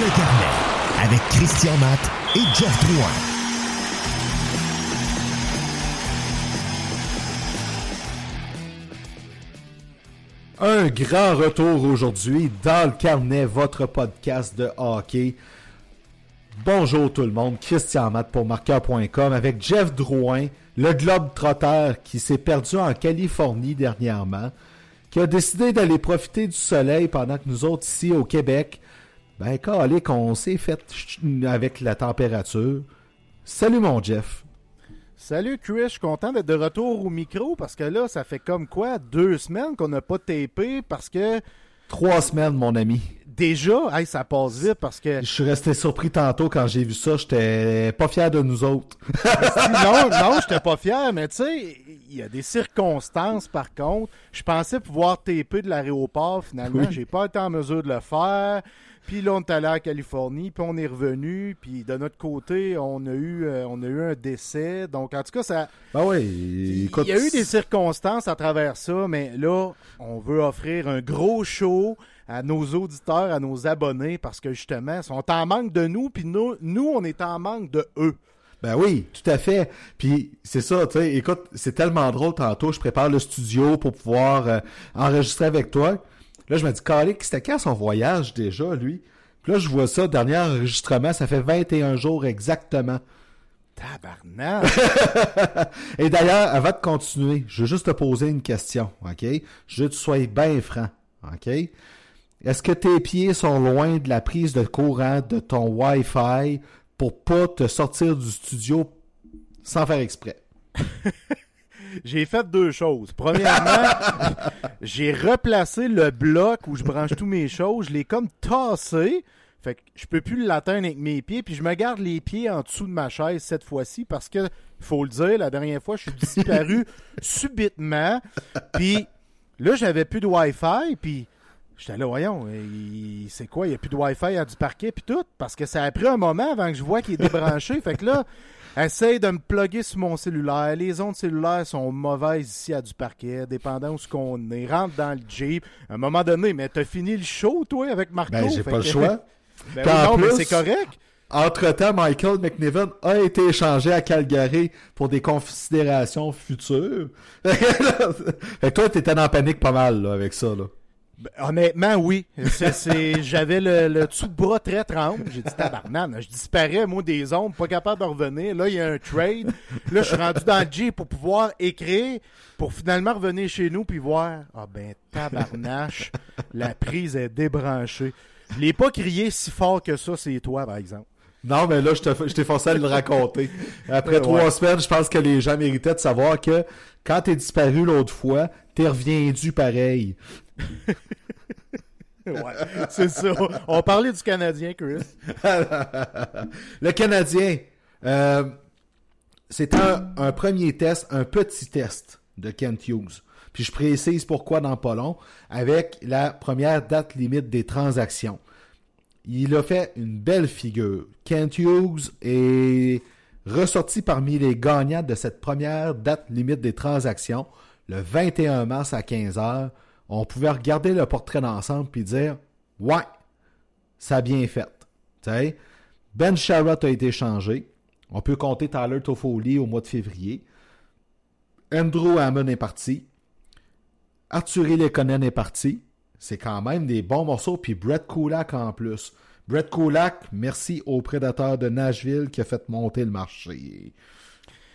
le carnet avec Christian Matt et Jeff Drouin. Un grand retour aujourd'hui dans le carnet, votre podcast de hockey. Bonjour tout le monde, Christian Matt pour marqueur.com avec Jeff Drouin, le globe trotteur qui s'est perdu en Californie dernièrement, qui a décidé d'aller profiter du soleil pendant que nous autres ici au Québec, ben calé qu'on s'est fait avec la température. Salut mon Jeff. Salut Chris, je suis content d'être de retour au micro parce que là, ça fait comme quoi deux semaines qu'on n'a pas tapé parce que Trois semaines, mon ami. déjà, hey, ça passe vite parce que Je suis resté surpris tantôt quand j'ai vu ça. J'étais pas fier de nous autres. non, non, j'étais pas fier, mais tu sais, il y a des circonstances par contre. Je pensais pouvoir taper de l'aéroport, finalement, Oui. j'ai pas été en mesure de le faire. Puis là, on est allé à Californie, puis on est revenu, puis de notre côté, on a eu, euh, on a eu un décès. Donc, en tout cas, ça, Ben oui, écoute. il y a eu des circonstances à travers ça, mais là, on veut offrir un gros show à nos auditeurs, à nos abonnés, parce que justement, ils sont en manque de nous, puis nous, nous, on est en manque de eux. Ben oui, tout à fait. Puis c'est ça, tu sais, écoute, c'est tellement drôle tantôt, je prépare le studio pour pouvoir euh, enregistrer avec toi. Là, je me dis, Calique, c'était quand son voyage déjà, lui? Puis là, je vois ça, dernier enregistrement, ça fait 21 jours exactement. Tabarnak! Et d'ailleurs, avant de continuer, je veux juste te poser une question, OK? Je veux que tu sois bien franc, OK? Est-ce que tes pieds sont loin de la prise de courant de ton Wi-Fi pour pas te sortir du studio sans faire exprès? J'ai fait deux choses. Premièrement, j'ai replacé le bloc où je branche tous mes choses. Je l'ai comme tassé. Fait que je peux plus l'atteindre avec mes pieds. Puis je me garde les pieds en dessous de ma chaise cette fois-ci parce que, faut le dire, la dernière fois, je suis disparu subitement. Puis là, j'avais plus de Wi-Fi. Puis j'étais là, voyons, il- c'est quoi? Il n'y a plus de Wi-Fi à du parquet. Puis tout. Parce que ça a pris un moment avant que je vois qu'il est débranché. fait que là, Essaye de me plugger sur mon cellulaire. Les ondes cellulaires sont mauvaises ici à du parquet, dépendant où ce qu'on est. Rentre dans le Jeep. À un moment donné, mais t'as fini le show, toi, avec Marco? Ben, j'ai pas le choix. Ben oui, non, mais plus- c'est correct. Entre-temps, Michael McNiven a été échangé à Calgary pour des considérations futures. fait que toi, t'étais en panique pas mal là, avec ça. Là. Ben, honnêtement, oui. J'avais le, le dessous de bras très tremble. J'ai dit tabarnane. Je disparais, moi, des ondes, pas capable de revenir. Là, il y a un trade. Là, je suis rendu dans le Jeep pour pouvoir écrire, pour finalement revenir chez nous puis voir. Ah ben, tabarnache, la prise est débranchée. Je l'ai pas crié si fort que ça, c'est toi, par exemple. Non, mais là, je t'ai forcé à le raconter. Après Ouais. trois semaines, je pense que les gens méritaient de savoir que quand t'es disparu l'autre fois, t'es reviendu pareil. C'est ça. On parlait du Canadien, Chris. le Canadien, euh, c'était un, premier test, un petit test de Kent Hughes. Puis je précise pourquoi dans pas long, avec la première date limite des transactions. Il a fait une belle figure. Kent Hughes est ressorti parmi les gagnants de cette première date limite des transactions le 21 mars à 15h. On pouvait regarder le portrait d'ensemble puis dire Ouais, ça a bien fait. Tu sais, Ben Sherratt a été changé. On peut compter Tyler Toffoli au mois de février. Andrew Hammond est parti. Arthurie Lekonen est parti. C'est quand même des bons morceaux. Puis Brett Kulak en plus. Brett Kulak, merci au prédateur de Nashville qui a fait monter le marché.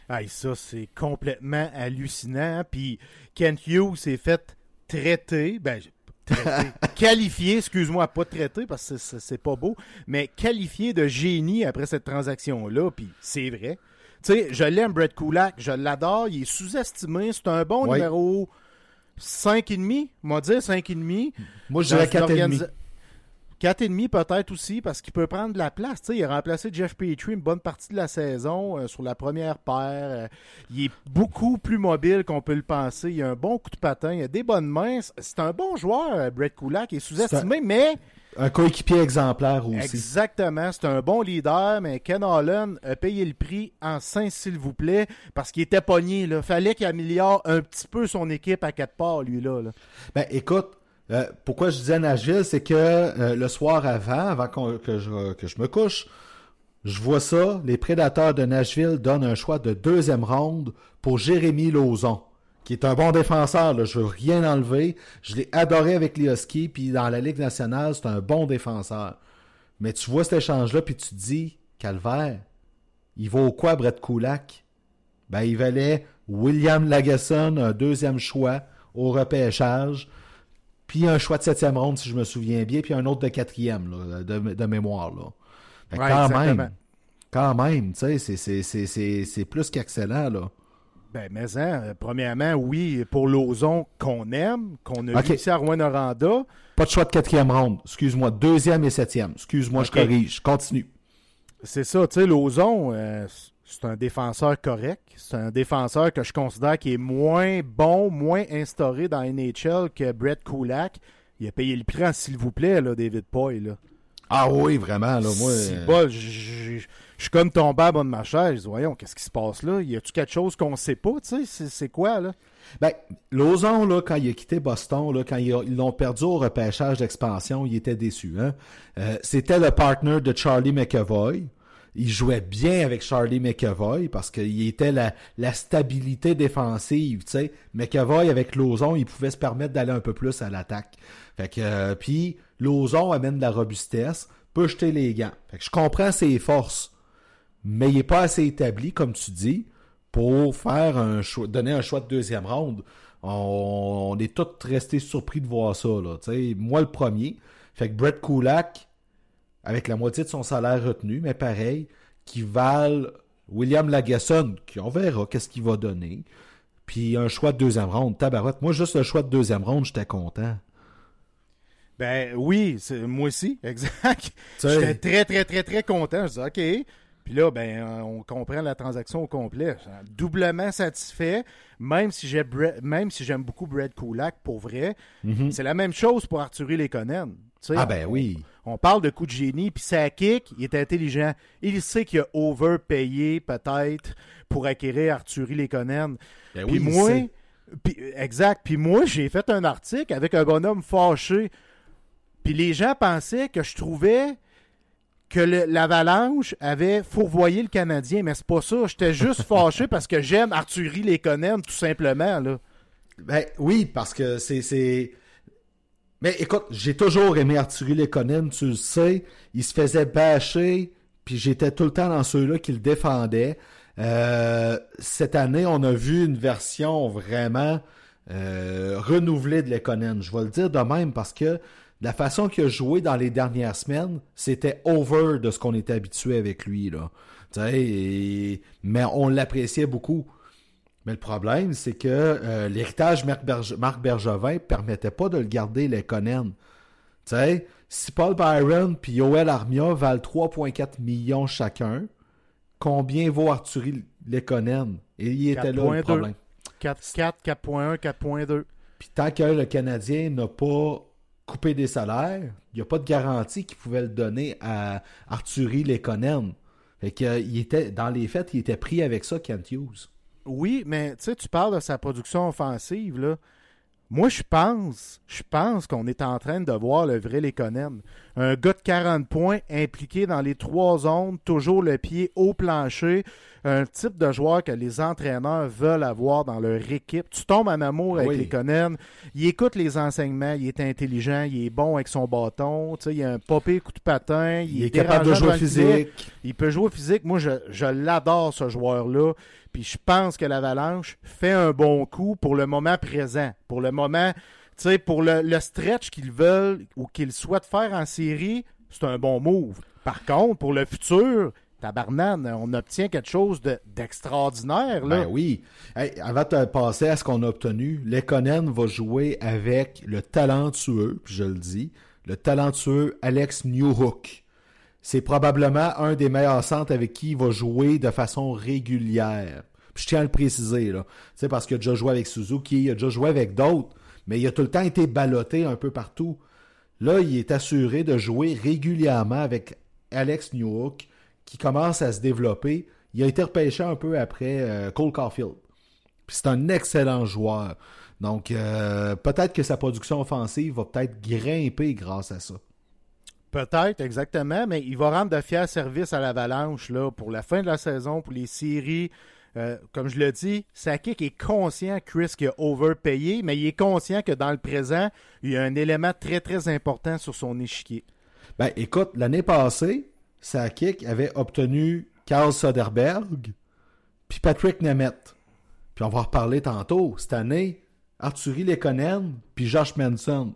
Hey, ça, c'est complètement hallucinant. Puis Kent Hughes s'est fait traiter, ben, qualifié, excuse-moi, pas traiter parce que c'est- pas beau, mais qualifié de génie après cette transaction-là. Puis c'est vrai. Tu sais, je l'aime, Brett Kulak, je l'adore, il est sous-estimé, c'est un bon Ouais. numéro 5,5, on va dire 5,5. Moi, je dirais une 4,5. Organisa- 4,5 peut-être aussi, parce qu'il peut prendre de la place. Il a remplacé Jeff Petrie une bonne partie de la saison euh, sur la première paire. Euh, il est beaucoup plus mobile qu'on peut le penser. Il a un bon coup de patin, il a des bonnes mains. C'est un bon joueur, euh, Brett Kulak. Il est sous-estimé, mais Un coéquipier exemplaire aussi. exactement, c'est un bon leader. Mais Ken Holland a payé le prix en 5, s'il vous plaît, parce qu'il était pogné. Il fallait qu'il améliore un petit peu son équipe à quatre parts, lui-là. là. Ben, écoute, Euh, pourquoi je disais Nashville, c'est que euh, le soir avant, avant qu'on- que, je, que je me couche, je vois ça, les prédateurs de Nashville donnent un choix de deuxième ronde pour Jérémy Lauzon, qui est un bon défenseur, là, je veux rien enlever. Je l'ai adoré avec les Huskies, puis dans la Ligue nationale, c'est un bon défenseur. Mais tu vois cet échange-là, puis tu te dis, Calvaire, il vaut quoi Brett Kulak? Ben, il valait William Lagesson, un deuxième choix au repêchage, puis un choix de septième ronde, si je me souviens bien, puis un autre de quatrième, là, de, de mémoire. Là. Fait que Ouais, quand exactement. même, quand même, tu sais, c'est- plus qu'excellent, là. Ben, mais hein, premièrement, oui, pour Lozon qu'on aime, qu'on a Ok. vu ici à Rouen-Noranda. Pas de choix de quatrième ronde, excuse-moi, deuxième et septième. Excuse-moi, je corrige, continue. C'est ça, tu sais, Lozon, euh, c'est un défenseur correct. C'est un défenseur que je considère qui est moins bon, moins instauré dans NHL que Brett Kulak. Il a payé le prix, s'il vous plaît, là, David Poy. Là. Ah oui, vraiment, là, moi... Euh, je- suis comme tombé à bas de ma chaise. Voyons, qu'est-ce qui se passe là? Y a-tu quelque chose qu'on sait pas? Tu sais, c'est- quoi, là? Ben, Lozon, là, quand il a quitté Boston, là, quand ils l'ont perdu au repêchage d'expansion, il était déçu. Hein? Euh, C'était le partner de Charlie McAvoy. Il jouait bien avec Charlie McAvoy parce qu'il était la, stabilité défensive. tu sais. McAvoy, avec Lozon, il pouvait se permettre d'aller un peu plus à l'attaque. Fait que, euh, puis, Lozon amène de la robustesse, peut jeter les gants. Je comprends ses forces, mais il n'est pas assez établi, comme tu dis, pour faire un choix, donner un choix de deuxième ronde. On, est tous restés surpris de voir ça. Là, moi, le premier. Fait que Brett Kulak, avec la moitié de son salaire retenu, mais pareil, qui valent William Lagesson, qui on verra qu'est-ce qu'il va donner. Puis un choix de deuxième ronde. Tabarouette. Moi, juste le choix de deuxième ronde, j'étais content. Ben oui, moi aussi, exact. J'étais très, très, très, très content. Je dis, OK. Puis là, ben, on comprend la transaction au complet. Doublement satisfait, même si j'aime si beaucoup Brad Kulak, pour vrai. C'est la même chose pour Arthurie Lekonen. Ah ben on- oui. On parle de coup de génie, puis ça kick, il est intelligent. Il sait qu'il a overpayé peut-être pour acquérir Arthurie Lekonen. Ben Puis oui, moi, exact. Puis moi, j'ai fait un article avec un bonhomme fâché. Puis les gens pensaient que je trouvais que l'Avalanche avait fourvoyé le Canadien, mais c'est pas ça. J'étais juste fâché parce que j'aime Arthurie Lekonen, tout simplement. Là. Ben oui, parce que c'est. Mais écoute, j'ai toujours aimé Arthurie Lekonen, tu le sais. Il se faisait bâcher, puis j'étais tout le temps dans ceux-là qui le défendaient. Euh, cette année, on a vu une version vraiment euh, renouvelée de Lekonen. Je vais le dire de même parce que la façon qu'il a joué dans les dernières semaines, c'était over de ce qu'on était habitué avec lui. Là. Mais on l'appréciait beaucoup. Mais le problème, c'est que euh, l'héritage Marc, Berge- Marc Bergevin permettait pas de le garder, les Conan. Tu sais, si Paul Byron puis Yoel Armia valent 3,4 millions chacun, combien vaut Arthurie Lekonen? Et il était là 4,2. le problème. 4-4, 4.1, 4.2. Puis tant que le Canadien n'a pas coupé des salaires, il n'y a pas de garantie qu'il pouvait le donner à Arthurie Lekonen. Fait que, euh, il était, dans les faits, il était pris avec ça, Kent Hughes. Oui, mais tu sais, tu parles de sa production offensive, là. Moi, je pense, je pense qu'on est en train de voir le vrai Lekonen. Un gars de 40 points impliqué dans les trois zones, toujours le pied au plancher. Un type de joueur que les entraîneurs veulent avoir dans leur équipe. Tu tombes en amour avec Oui. Lekonen. Il écoute les enseignements, il est intelligent, il est bon avec son bâton. Tu sais, il a un popé coup de patin. Il, Il, est capable de jouer physique. Il peut jouer au physique. Moi, je, je l'adore, ce joueur-là. Puis je pense que l'Avalanche fait un bon coup pour le moment présent. Pour le moment, sais, pour le, stretch qu'ils veulent ou qu'ils souhaitent faire en série, c'est un bon move. Par contre, pour le futur, tabarnane, on obtient quelque chose de- d'extraordinaire. Ben oui. Avant de passer à ce qu'on a obtenu, Lekonen va jouer avec le talentueux, puis je le dis, le talentueux Alex Newhook. C'est probablement un des meilleurs centres avec qui il va jouer de façon régulière. Puis je tiens à le préciser, là. C'est parce qu'il a déjà joué avec Suzuki, il a déjà joué avec d'autres, mais il a tout le temps été ballotté un peu partout. Là, il est assuré de jouer régulièrement avec Alex Newhook, qui commence à se développer. Il a été repêché un peu après euh, Cole Caulfield. C'est un excellent joueur. Donc, euh, peut-être que sa production offensive va peut-être grimper grâce à ça. Peut-être, exactement, mais il va rendre de fiers services à l'Avalanche pour la fin de la saison, pour les séries. Euh, comme je le dis, Sakic est conscient, Chris, qu'il a overpayé, mais il est conscient que dans le présent, il y a un élément très, très important sur son échiquier. Ben, écoute, l'année passée, Sakic avait obtenu Karl Soderberg puis Patrick Nemeth. Puis on va en reparler tantôt. Cette année, Arthurie Lekonen puis Josh Manson.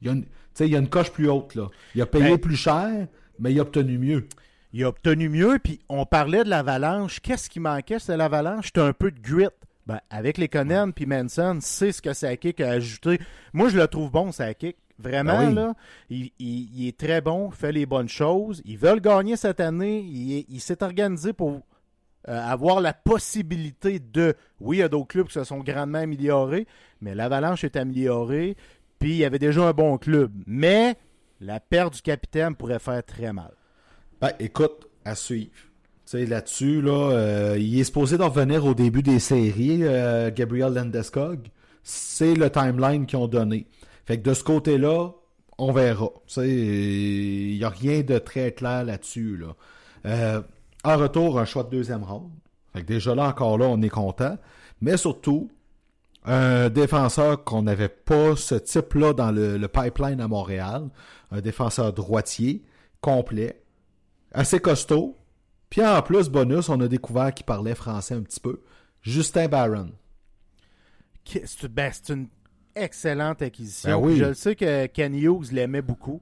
Il y, a une, il y a une coche plus haute, là. Il a payé Ben- plus cher, mais il a obtenu mieux. Il a obtenu mieux, puis on parlait de l'avalanche. Qu'est-ce qui manquait, c'était l'avalanche? C'était un peu de grit. Ben, avec les Conan puis Manson, c'est ce que Sakic a ajouté. Moi, je le trouve bon, Sakic. Vraiment, Ben oui. là, il, il- il est très bon, fait les bonnes choses. Ils veulent gagner cette année. Il s'est organisé pour euh, avoir la possibilité de... Oui, il y a d'autres clubs qui se sont grandement améliorés, mais l'Avalanche est améliorée, puis il y avait déjà un bon club. Mais la perte du capitaine pourrait faire très mal. Ben, écoute, à suivre. Tu sais, là-dessus, là, euh, il est supposé d'en revenir au début des séries, euh, Gabriel Landeskog. C'est le timeline qu'ils ont donné. Fait que de ce côté-là, on verra. Tu sais, il n'y a rien de très clair là-dessus. Là. Euh, en retour, un choix de deuxième ronde. Fait que déjà là, encore là, on est content. Mais surtout, un défenseur qu'on n'avait pas ce type-là dans le pipeline à Montréal. Un défenseur droitier, complet, assez costaud. Puis en plus, bonus, on a découvert qu'il parlait français un petit peu. Justin Barron. C'est ben, c'est une excellente acquisition. Ben oui. Je le sais que Ken Hughes l'aimait beaucoup.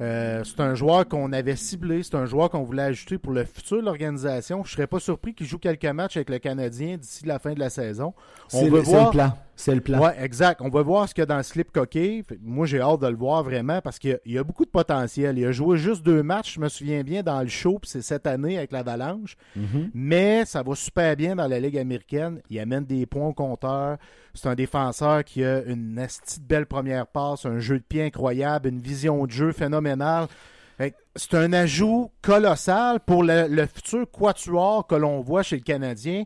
Euh, c'est un joueur qu'on avait ciblé, c'est un joueur qu'on voulait ajouter pour le futur de l'organisation. Je serais pas surpris qu'il joue quelques matchs avec le Canadien d'ici la fin de la saison. On veut voir- le plan. C'est le plan. Ouais, exact. On va voir ce qu'il y a dans le slip coquet. Moi, j'ai hâte de le voir vraiment parce qu'il y a- il y a beaucoup de potentiel. Il a joué juste deux matchs, je me souviens bien, dans le show, puis c'est cette année avec l'Avalanche. Mhm. Mais ça va super bien dans la Ligue américaine. Il amène des points au compteur. C'est un défenseur qui a une asti de belle première passe, un jeu de pied incroyable, une vision de jeu phénoménale. C'est un ajout colossal pour le, le futur quatuor que l'on voit chez le Canadien.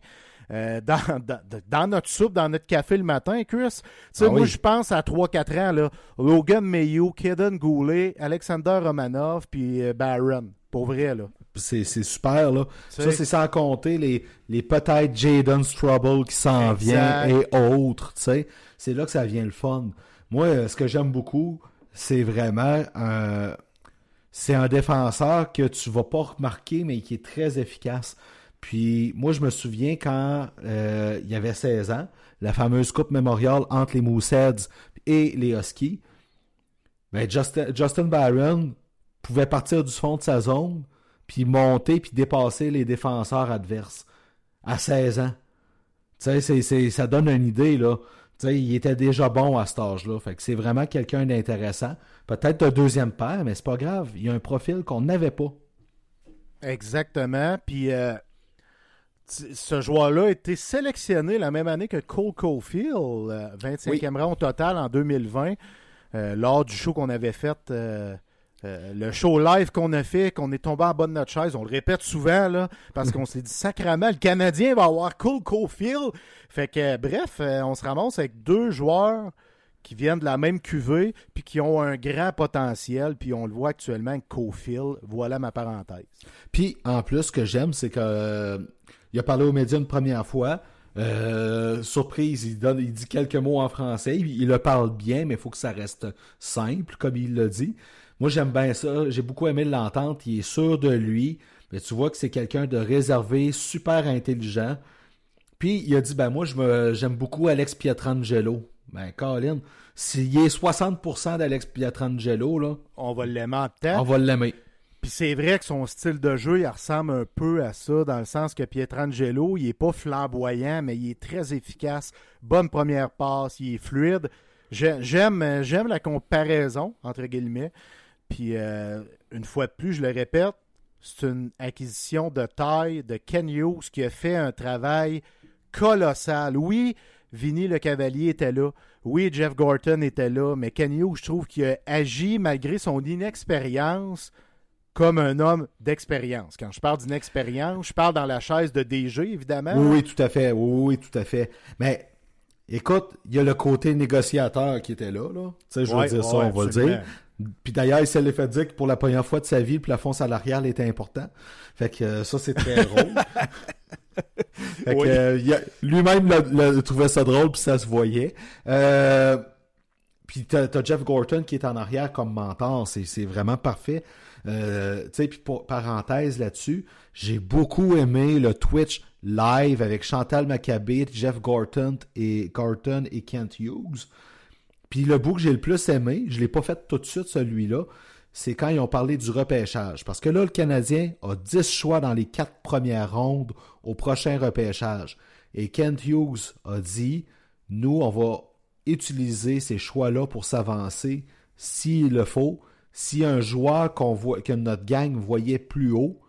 Euh, dans, dans, dans notre soupe, dans notre café le matin, Chris. Tu sais, Ah moi, oui. je pense à 3-4 ans, là, Logan Mayo, Kaden Goulet, Alexander Romanov, puis euh, Barron. Pour vrai, là. C'est c'est super, là. Ça, c'est sans compter les, les peut-être Jaden Trouble qui s'en vient et autres, tu sais. C'est là que ça vient le fun. Moi, euh, ce que j'aime beaucoup, c'est vraiment un... C'est un défenseur que tu vas pas remarquer, mais qui est très efficace. Puis moi, je me souviens quand euh, il y avait 16 ans, la fameuse Coupe mémoriale entre les Mooseheads et les Huskies. Ben, Justin, Justin Barron pouvait partir du fond de sa zone, puis monter, puis dépasser les défenseurs adverses à 16 ans. Tu sais, ça donne une idée, là. Tu sais, il était déjà bon à cet âge-là. Fait que c'est vraiment quelqu'un d'intéressant. Peut-être un deuxième père, mais c'est pas grave. Il a un profil qu'on n'avait pas. Exactement. Puis euh, ce joueur-là a été sélectionné la même année que Cole Caulfield, euh, 25e rang au total en 2020, euh, lors du show qu'on avait fait. euh, euh, le show live qu'on a fait, qu'on est tombé en bas de notre chaise, on le répète souvent, là, parce qu'on s'est dit sacrément, le Canadien va avoir Cole Caulfield. Fait que, euh, bref, euh, on se ramasse avec deux joueurs qui viennent de la même cuvée, puis qui ont un grand potentiel, puis on le voit actuellement avec Caulfield. Voilà ma parenthèse. Puis, en plus, ce que j'aime, c'est que euh, il a parlé aux médias une première fois. Euh, surprise, il, donne, il dit quelques mots en français. Il, il le parle bien, mais il faut que ça reste simple, comme il l'a dit. Moi, j'aime bien ça. J'ai beaucoup aimé l'entente. Il est sûr de lui. Mais tu vois que c'est quelqu'un de réservé, super intelligent. Puis, il a dit, ben moi, j'aime beaucoup Alex Pietrangelo. Ben, Colin, s'il est 60% d'Alex Pietrangelo, là, on va l'aimer en temps. on va l'aimer. Puis c'est vrai que son style de jeu, il ressemble un peu à ça, dans le sens que Pietrangelo, il est pas flamboyant, mais il est très efficace. Bonne première passe, il est fluide. J'ai- J'aime euh, j'aime la comparaison, entre guillemets. Puis euh, une fois de plus, je le répète, c'est une acquisition de taille de Ken Hughes qui a fait un travail colossal. Oui, Vinny le Cavalier était là. Oui, Jeff Gorton était là. Mais Ken je trouve qu'il a agi malgré son inexpérience comme un homme d'expérience. Quand je parle d'inexpérience, je parle dans la chaise de DG, évidemment. Oui, oui, tout à fait. Oui, oui, tout à fait. Mais Écoute, il y a le côté négociateur qui était là, là. Tu sais, je Ouais, veux dire ça, on va le dire. Puis d'ailleurs, il s'est fait dire que pour la première fois de sa vie, le plafond salarial était important. Fait que euh, ça, c'est très drôle. fait Oui. euh, lui-même le, le- trouvait ça drôle, puis ça se voyait. Euh, puis t'as as Jeff Gorton qui est en arrière comme mentor, c'est vraiment parfait. Euh, tu sais, puis parenthèse là-dessus, j'ai beaucoup aimé le Twitch live avec Chantal Maccabé, Jeff Gorton et Gorton et Kent Hughes. Puis le bout que j'ai le plus aimé, je l'ai pas fait tout de suite celui-là, c'est quand ils ont parlé du repêchage. Parce que là, le Canadien a 10 choix dans les quatre premières rondes au prochain repêchage. Et Kent Hughes a dit, nous, on va utiliser ces choix-là pour s'avancer s'il le faut. Si un joueur qu'on voit, que notre gang voyait plus haut,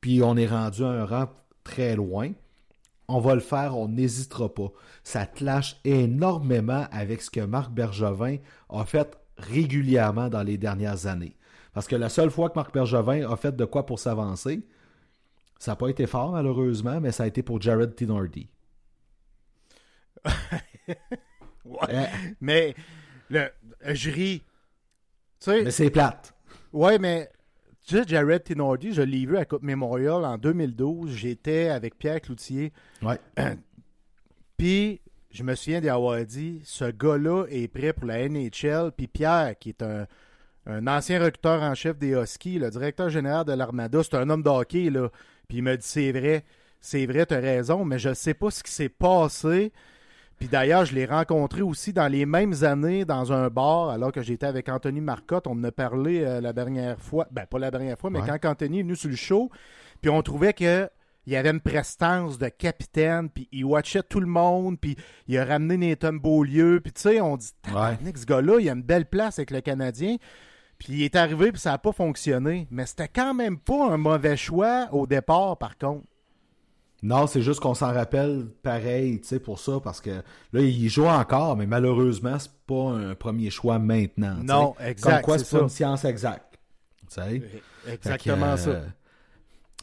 puis on est rendu à un rang très loin, on va le faire, on n'hésitera pas. Ça clash énormément avec ce que Marc Bergevin a fait régulièrement dans les dernières années. Parce que la seule fois que Marc Bergevin a fait de quoi pour s'avancer, ça n'a pas été fort malheureusement, mais ça a été pour Jared Tinordi. Ouais. Euh, Mais le, je ris. Mais c'est plate. Ouais, mais tu sais, Jared Tinordi, je l'ai vu à Coupe Memorial en 2012. J'étais avec Pierre Cloutier. Ouais. Puis, je me souviens d'avoir dit ce gars-là est prêt pour la NHL. Puis Pierre, qui est un, un ancien recruteur en chef des Huskies, le directeur général de l'Armada, c'est un homme de hockey, là. Puis il m'a dit c'est vrai, c'est vrai, t'as raison, mais je sais pas ce qui s'est passé. Puis d'ailleurs, je l'ai rencontré aussi dans les mêmes années dans un bar, alors que j'étais avec Anthony Marcotte. On en a parlé euh, la dernière fois. Ben, pas la dernière fois, mais Ouais. quand Anthony est venu sur le show. Puis on trouvait que il y avait une prestance de capitaine, puis il watchait tout le monde, puis il a ramené Nathan Beaulieu. Puis tu sais, on dit, Tabarnak, ce gars-là, il a une belle place avec le Canadien. Puis il est arrivé, puis ça n'a pas fonctionné. Mais c'était quand même pas un mauvais choix au départ, par contre. Non, c'est juste qu'on s'en rappelle pareil, tu sais, pour ça, parce que là, il joue encore, mais malheureusement, c'est pas un premier choix maintenant. Non, sais. exact, Comme quoi, c'est pas ça. une science exacte. Exactement que, ça. euh,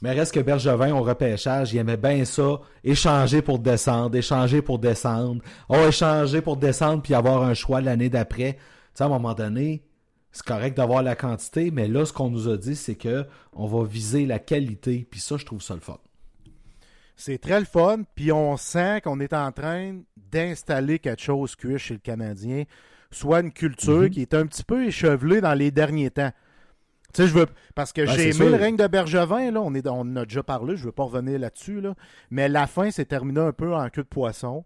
Mais reste que Bergevin, au repêchage, il aimait bien ça, échanger pour descendre, échanger pour descendre, oh, échanger pour descendre puis avoir un choix l'année d'après. Tu sais, à un moment donné, c'est correct d'avoir la quantité, mais là, ce qu'on nous a dit, c'est que on va viser la qualité, puis ça, je trouve ça le fun. C'est très le fun, puis on sent qu'on est en train d'installer quelque chose cuit chez le Canadien, soit une culture Mhm. qui est un petit peu échevelée dans les derniers temps. Tu sais, je veux. Parce que Ben, j'ai aimé sûr. le règne de Bergevin, là. On, est, on en a déjà parlé, je veux pas revenir là-dessus, là. Mais la fin s'est terminée un peu en queue de poisson.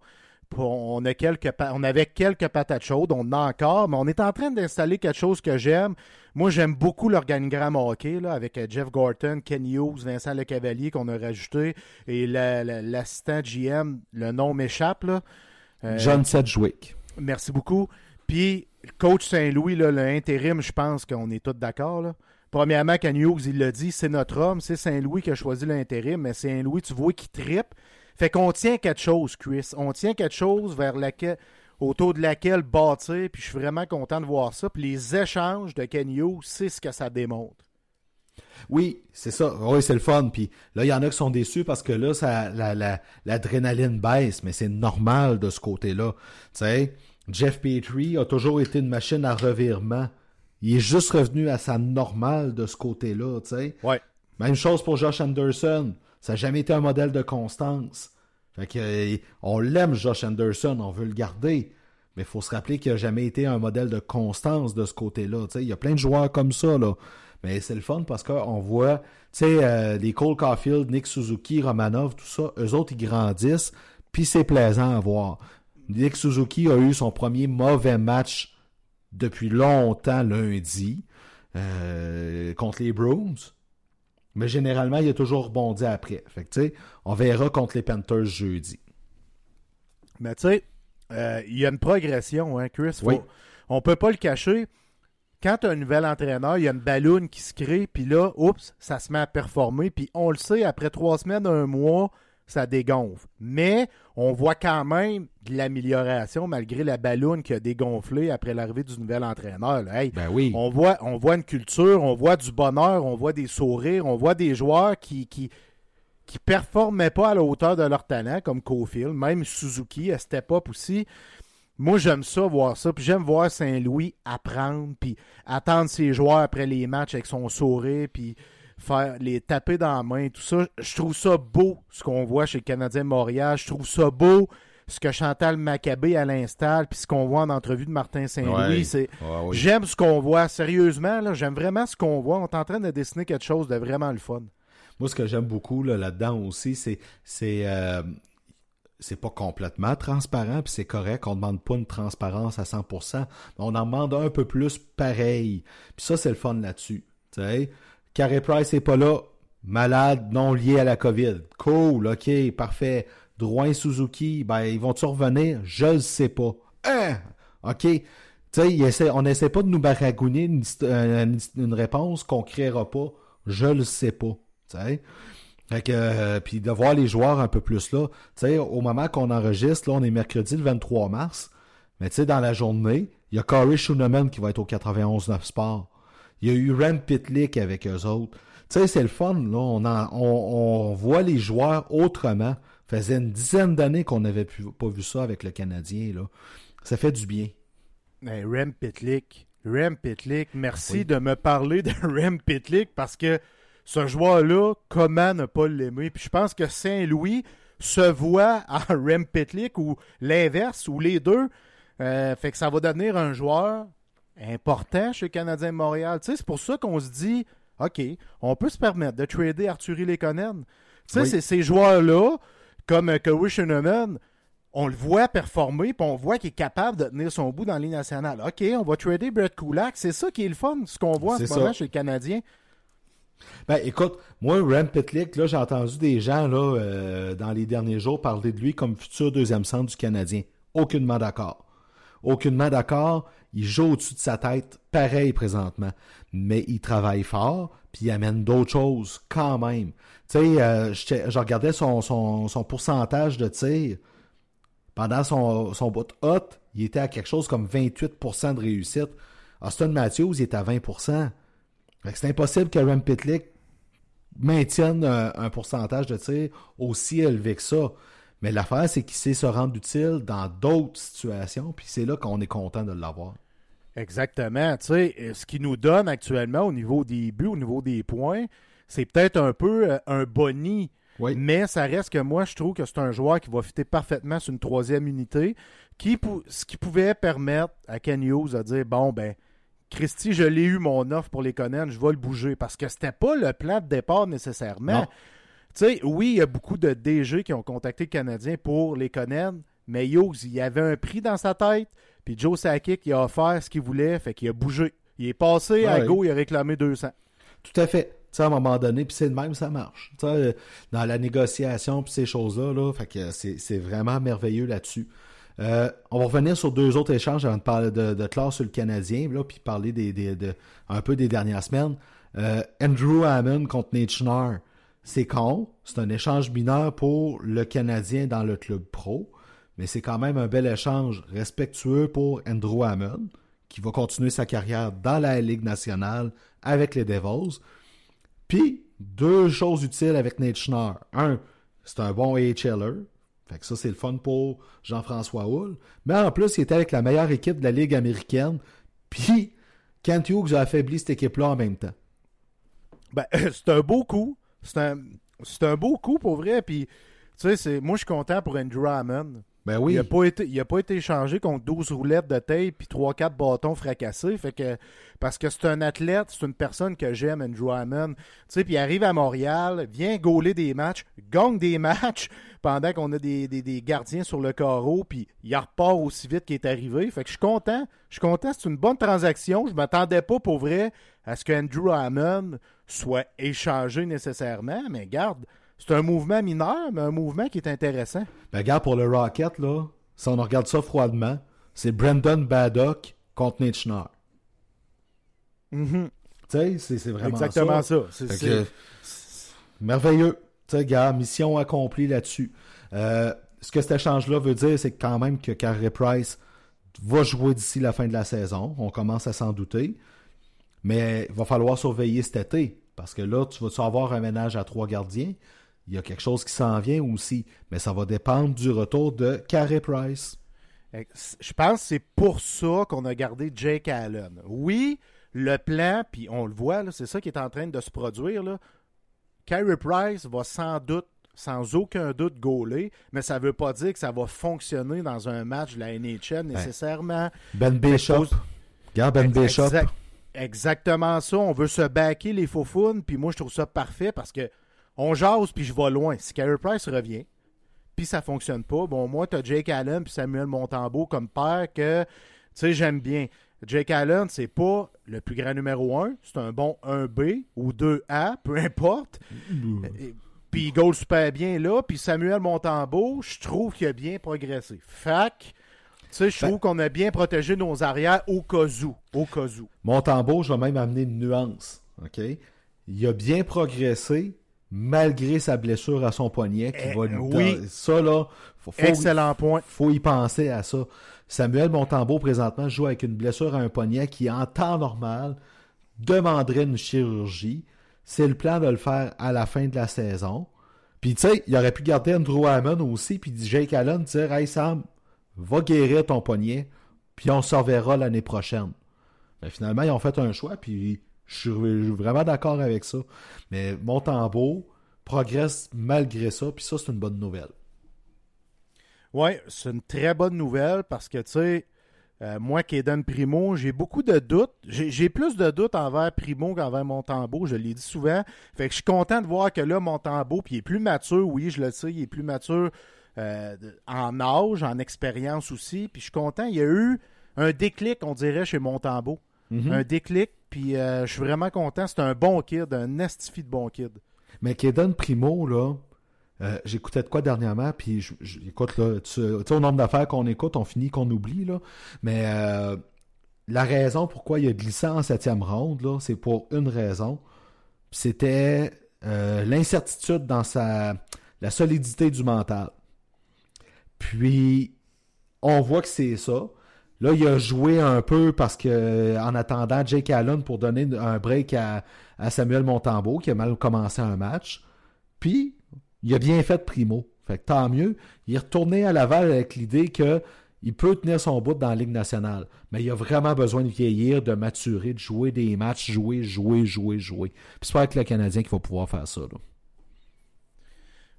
On, a quelques on avait quelques patates chaudes, on en a encore, mais on est en train d'installer quelque chose que j'aime. Moi, j'aime beaucoup l'organigramme hockey, là, avec euh, Jeff Gorton, Ken Hughes, Vincent Lecavalier qu'on a rajouté, et la- la- l'assistant GM, le nom m'échappe. Euh, John Sedgwick. Merci beaucoup. Puis, coach Saint-Louis, là, le intérim, je pense qu'on est tous d'accord. Premièrement, Ken Hughes, il l'a dit, c'est notre homme, c'est Saint-Louis qui a choisi l'intérim, mais Saint-Louis, tu vois qu'il trippe. Fait qu'on tient quelque chose, Chris. On tient quelque chose vers laquelle, autour de laquelle bâtir, puis je suis vraiment content de voir ça. Puis les échanges de Ken Hughes, c'est ce que ça démontre. Oui, c'est ça. Oui, c'est le fun. Puis là, il y en a qui sont déçus parce que là, ça, la, la, l'adrénaline baisse, mais c'est normal de ce côté-là. Tu sais, Jeff Petrie a toujours été une machine à revirement. Il est juste revenu à sa normale de ce côté-là, tu sais. Ouais. Même chose pour Josh Anderson. Ça n'a jamais été un modèle de constance. Euh, on l'aime, Josh Anderson, on veut le garder. Mais il faut se rappeler qu'il n'a jamais été un modèle de constance de ce côté-là. Il y a plein de joueurs comme ça. Mais c'est le fun parce qu'on voit, euh, les Cole Caulfield, Nick Suzuki, Romanov, tout ça, eux autres, ils grandissent, puis c'est plaisant à voir. Nick Suzuki a eu son premier mauvais match depuis longtemps lundi euh, contre les Bruins. Mais généralement, il a toujours rebondi après. Fait que, tu sais, on verra contre les Panthers jeudi. Mais tu sais, euh, il y a une progression, hein, Chris. Faut- Oui. On peut pas le cacher. Quand tu as un nouvel entraîneur, il y a une balloune qui se crée, puis là, oups, ça se met à performer. Puis on le sait, après trois semaines, un mois, ça dégonfle. Mais on voit quand même de l'amélioration malgré la balloune qui a dégonflé après l'arrivée du nouvel entraîneur. là. Hey, Ben oui. on voit, on voit une culture, on voit du bonheur, on voit des sourires, on voit des joueurs qui, qui, qui performaient pas à la hauteur de leur talent, comme Cofield, même Suzuki, à Step Up aussi. Moi, j'aime ça, voir ça. Puis j'aime voir Saint-Louis apprendre, puis attendre ses joueurs après les matchs avec son sourire, puis faire les taper dans la main, tout ça. Je trouve ça beau, ce qu'on voit chez le Canadien Montréal. Je trouve ça beau, ce que Chantal Maccabé à l'install, puis ce qu'on voit en entrevue de Martin Saint-Louis. Ouais. c'est oui. J'aime ce qu'on voit. Sérieusement, là, j'aime vraiment ce qu'on voit. On est en train de dessiner quelque chose de vraiment le fun. Moi, ce que j'aime beaucoup là, là-dedans aussi, c'est c'est euh, c'est pas complètement transparent, puis c'est correct. On demande pas une transparence à 100%, mais on en demande un peu plus pareil. Puis ça, c'est le fun là-dessus. Tu sais, Carey Price est pas là, malade, non lié à la COVID. Cool, ok, parfait. Drouin Suzuki, ben ils vont-tu revenir? Je le sais pas. Hein? Ok. On n'essaie pas de nous baragouiner une, euh, réponse qu'on créera pas. Je le sais pas. Tu sais? Fait que, euh, puis de voir les joueurs un peu plus là. Au moment qu'on enregistre, là, on est mercredi le 23 mars. Mais tu dans la journée, il y a Corey Schooneman qui va être au 91-9 Sport. Il y a eu Rand Pitlick avec eux autres. Tu sais, c'est le fun, là. On, en- on, on voit les joueurs autrement. faisait une dizaine d'années qu'on n'avait pas vu ça avec le Canadien, là. Ça fait du bien. Rem Pitlick. Rem Pitlick, merci Oui. de me parler de Rem Pitlick parce que ce joueur-là, comment ne pas l'aimer? Puis je pense que Saint-Louis se voit à Rem Pitlick ou l'inverse, ou les deux. Euh, fait que ça va devenir un joueur important chez le Canadien de Montréal. Tu sais, c'est pour ça qu'on se dit, OK, on peut se permettre de trader Arthurie Lekonen. Tu sais, Oui. ces joueurs-là, comme euh, Kawhi Schöneman, on le voit performer, puis on voit qu'il est capable de tenir son bout dans la Ligue nationale. OK, on va trader Brett Kulak. C'est ça qui est le fun, ce qu'on voit en ce moment chez le Canadien. Ben, écoute, moi, Rem Pitlick, là, j'ai entendu des gens, là, euh, dans les derniers jours parler de lui comme futur deuxième centre du Canadien. Aucunement d'accord. Aucunement d'accord. Il joue au-dessus de sa tête, pareil présentement. Mais il travaille fort, puis il amène d'autres choses quand même. Tu sais, euh, je regardais son, pourcentage de tir. Pendant son, son bout hot, il était à quelque chose comme 28% de réussite. Austin Matthews, il est à 20%. Fait que C'est impossible que Rem Pitlick maintienne un, un pourcentage de tir aussi élevé que ça. Mais l'affaire, c'est qu'il sait se rendre utile dans d'autres situations, puis c'est là qu'on est content de l'avoir. Exactement. Tu sais, euh, ce qui nous donne actuellement au niveau des buts, au niveau des points, c'est peut-être un peu euh, un boni. Oui. Mais ça reste que moi, je trouve que c'est un joueur qui va fitter parfaitement sur une troisième unité, qui ce qui pouvait permettre à Ken Hughes de dire bon, ben, Christy, je l'ai eu mon offre pour les Conan, je vais le bouger. Parce que c'était pas le plan de départ nécessairement. Non. Tu sais, oui, il y a beaucoup de DG qui ont contacté le Canadien pour les Conan, mais Hughes, il y avait un prix dans sa tête, puis Joe Sakic, il a offert ce qu'il voulait, fait qu'il a bougé. Il est passé à go, il a réclamé 200. Tout à fait. Tu sais, à un moment donné, puis c'est de même, ça marche. Tu sais, dans la négociation, puis ces choses-là, là, fait que c'est c'est vraiment merveilleux là-dessus. Euh, on va revenir sur deux autres échanges avant de parler de, de classe sur le Canadien, là, puis parler des, des- de, un peu des dernières semaines. Euh, Andrew Hammond contre Nate Schnarr. C'est con, c'est un échange mineur pour le Canadien dans le club pro, mais c'est quand même un bel échange respectueux pour Andrew Hammond, qui va continuer sa carrière dans la Ligue nationale avec les Devils. Puis, deux choses utiles avec Nate Schnarr. Un, c'est un bon AHLer. Fait que ça, c'est le fun pour Jean-François Hull. Mais en plus, il était avec la meilleure équipe de la Ligue américaine. Puis, Kent Hughes a affaibli cette équipe-là en même temps. Ben, c'est un beau coup. C'est un, c'est un beau coup pour vrai. Puis, tu sais, c'est- moi, je suis content pour Andrew Hammond. Ben oui. Il n'a pas, été- il a pas été échangé contre 12 roulettes de tape puis 3-4 bâtons fracassés. Fait que, parce que c'est un athlète, c'est une personne que j'aime, Andrew Hammond. Tu sais, puis il arrive à Montréal, vient gauler des matchs, gagne des matchs pendant qu'on a des, des- des gardiens sur le carreau, puis il repart aussi vite qu'il est arrivé. Fait que je suis content. Je suis content. C'est une bonne transaction. Je m'attendais pas pour vrai à ce que Andrew Hammond soit échangé nécessairement, mais garde. C'est un mouvement mineur, mais un mouvement qui est intéressant. Ben, regarde, pour le Rocket, là, si on regarde ça froidement, c'est Brandon Baddock contre Nate Schnarr. Tu sais, c'est vraiment Exactement ça. ça. C'est- que, merveilleux. Tu sais, gars, mission accomplie là-dessus. Euh, ce que cet échange-là veut dire, c'est quand même que Carey Price va jouer d'ici la fin de la saison. On commence à s'en douter. Mais il va falloir surveiller cet été. Parce que là, tu vas-tu avoir un ménage à trois gardiens? il y a quelque chose qui s'en vient aussi. Mais ça va dépendre du retour de Carey Price. Je pense que c'est pour ça qu'on a gardé Jake Allen. Oui, le plan, puis on le voit, c'est ça qui est en train de se produire. Là. Carey Price va sans doute, sans aucun doute, gauler, mais ça ne veut pas dire que ça va fonctionner dans un match de la NHL nécessairement. Ben Bishop. Regarde Ben Bishop. Exactement ça. On veut se baquer les faux puis moi, je trouve ça parfait parce que on jase, puis je vais loin. Si Carey Price revient, puis ça fonctionne pas, bon, moi, tu as Jake Allen puis Samuel Montembeau comme père que, tu sais, j'aime bien. Jake Allen, c'est pas le plus grand numéro 1, c'est un bon 1B ou 2A, peu importe. Puis il goal super bien là. Puis Samuel Montembeau, je trouve qu'il a bien progressé. Fac, sais, je ben trouve qu'on a bien protégé nos arrières au cas où. Au cas où. Montembeau, je vais même amener une nuance. OK? Il a bien progressé, malgré sa blessure à son poignet qui eh, va oui. ça là faut, excellent point faut y penser à ça Samuel Montembeau présentement joue avec une blessure à un poignet qui en temps normal demanderait une chirurgie c'est le plan de le faire à la fin de la saison puis tu sais il aurait pu garder Andrew Hammond aussi puis Jake Allen dire hey Sam va guérir ton poignet puis on se reverra l'année prochaine mais finalement ils ont fait un choix puis je suis vraiment d'accord avec ça. Mais Montembeau progresse malgré ça, puis ça, c'est une bonne nouvelle. Oui, c'est une très bonne nouvelle parce que, tu sais, euh, moi qui donne Primo, j'ai beaucoup de doutes. J'ai plus de doutes envers Primo qu'envers Montembeau, je l'ai dit souvent. Fait que je suis content de voir que là, Montembeau, puis il est plus mature, oui, je le sais, il est plus mature euh, en âge, en expérience aussi. Puis je suis content, il y a eu un déclic, on dirait, chez Montembeau. Mhm. Un déclic, puis euh, je suis vraiment content. C'est un bon kid, un estifi de bon kid. Mais Kaden Primo, là, euh, j'écoutais de quoi dernièrement, puis j'écoute, là, tu sais, au nombre d'affaires qu'on écoute, on finit qu'on oublie, là. Mais euh, la raison pourquoi il a glissé en septième ronde, là, c'est pour une raison. C'était l'incertitude dans sa la solidité du mental. Puis, on voit que c'est ça. Là, il a joué un peu parce que en attendant Jake Allen pour donner un break à, Samuel Montembeau qui a mal commencé un match. Puis, il a bien fait primo. Fait tant mieux. Il est retourné à Laval avec l'idée que il peut tenir son bout dans la Ligue nationale. Mais il a vraiment besoin de vieillir, de maturer, de jouer des matchs, jouer, jouer, jouer, jouer. Puis c'est pas avec le Canadien qu'il va pouvoir faire ça.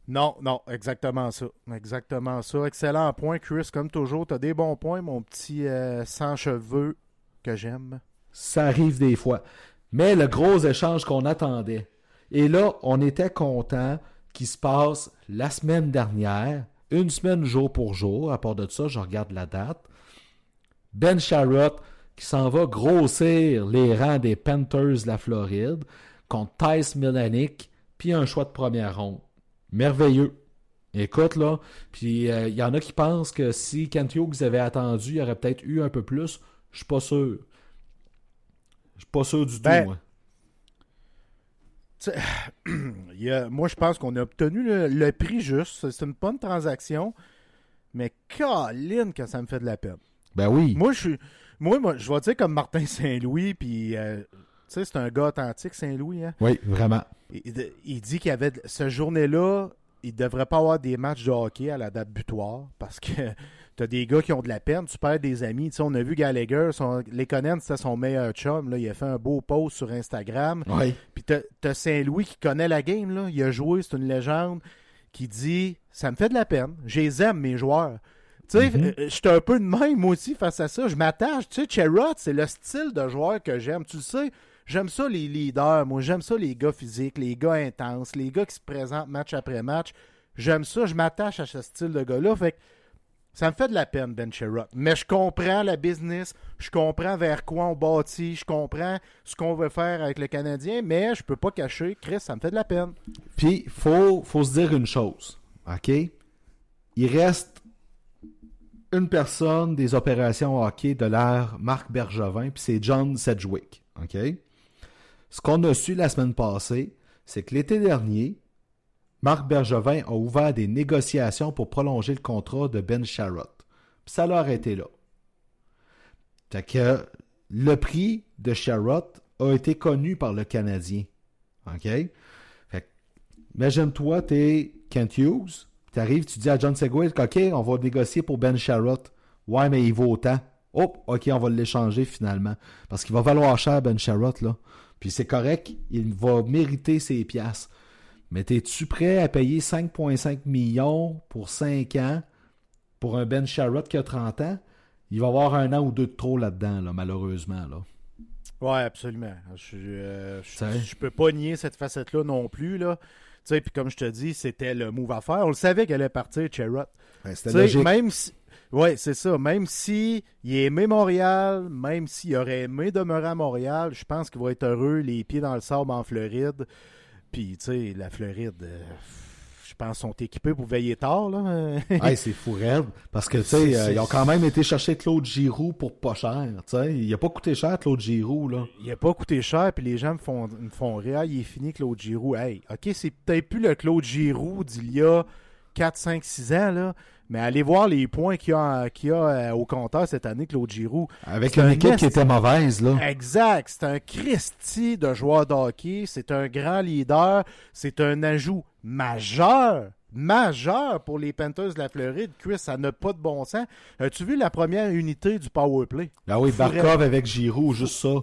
Non, non, exactement ça. Exactement ça. Excellent point, Chris. Comme toujours, tu as des bons points, mon petit euh, sans cheveux que j'aime. Ça arrive des fois. Mais le gros échange qu'on attendait. Et là, on était content qu'il se passe la semaine dernière, une semaine jour pour jour. À part de ça, je regarde la date. Ben Sharrott qui s'en va grossir les rangs des Panthers de la Floride contre Tice Milanic, puis un choix de première ronde merveilleux. Écoute, là, puis il euh, y en a qui pensent que si Kent Hughes avait attendu, il aurait peut-être eu un peu plus. Je suis pas sûr. Je suis pas sûr du tout, ben, moi. moi, je pense qu'on a obtenu le, prix juste. C'est une bonne transaction. Mais Colin, que ça me fait de la peine. Ben oui. Moi, je suis. Moi, moi, je vais dire comme Martin Saint-Louis, puis euh, tu sais, c'est un gars authentique, Saint-Louis. Hein? Oui, vraiment. Il, dit qu'il y avait. Ce journée-là, il ne devrait pas avoir des matchs de hockey à la date butoir parce que tu as des gars qui ont de la peine, tu perds des amis. Tu sais, on a vu Gallagher, son, les Conan, c'était son meilleur chum. Là, il a fait un beau post sur Instagram. Oui. Puis tu as, Saint-Louis qui connaît la game. Là. Il a joué, c'est une légende, qui dit Ça me fait de la peine. Je les aime, mes joueurs. Tu sais, je suis un peu de même, moi aussi, face à ça. Je m'attache. Tu sais, Cherrod, c'est le style de joueur que j'aime. Tu le sais, J'aime ça les leaders, moi. J'aime ça les gars physiques, les gars intenses, les gars qui se présentent match après match. J'aime ça, je m'attache à ce style de gars-là. Fait ça me fait de la peine, Ben Sherrock. Mais je comprends la business, je comprends vers quoi on bâtit, je comprends ce qu'on veut faire avec le Canadien, mais je peux pas cacher, Chris, ça me fait de la peine. Puis, faut, faut se dire une chose, OK? Il reste une personne des opérations hockey de l'ère Marc Bergevin, puis c'est John Sedgwick, OK? Ce qu'on a su la semaine passée, c'est que l'été dernier, Marc Bergevin a ouvert des négociations pour prolonger le contrat de Ben Sharrott. ça l'a arrêté là. Fait que le prix de Sharrott a été connu par le Canadien. OK? imagine-toi, t'es Kent Hughes, t'arrives, tu dis à John Segway, OK, on va négocier pour Ben Sharrott. Ouais, mais il vaut autant. Oh, OK, on va l'échanger finalement. Parce qu'il va valoir cher, Ben Sharrott, là. Puis c'est correct, il va mériter ses piastres. Mais es-tu prêt à payer 5,5 millions pour 5 ans pour un Ben Sharrott qui a 30 ans? Il va avoir un an ou deux de trop là-dedans, là, malheureusement. Là. Ouais, absolument. Je, euh, je, peux pas nier cette facette-là non plus. Là. Puis comme je te dis, c'était le move à faire. On le savait qu'elle allait partir, Sherrod. Ouais, même si, Ouais, c'est ça. Même si il aimé Montréal, même s'il aurait aimé demeurer à Montréal, je pense qu'il va être heureux, les pieds dans le sable en Floride. Puis, tu sais, la Floride, euh, je pense, sont équipés pour veiller tard. Là. c'est fou raide. Parce que, tu sais, euh, ils ont quand même été chercher Claude Giroux pour pas cher. Tu sais, il a pas coûté cher, Claude Giroux. Là. Il a pas coûté cher, puis les gens me font, me font rire. Il est fini, Claude Giroux. Hey, OK, c'est peut-être plus le Claude Giroux d'il y a 4, 5, 6 ans, là. Mais allez voir les points qu'il y a, a euh, au compteur cette année, Claude Giroux. Avec une équipe qui était mauvaise, là. Exact. C'est un Christy de joueur d'hockey. C'est un grand leader. C'est un ajout majeur majeur pour les Panthers de la Floride. Chris, ça n'a pas de bon sens. As-tu vu la première unité du powerplay? Ah oui, Barkov avec Giroud, juste ça.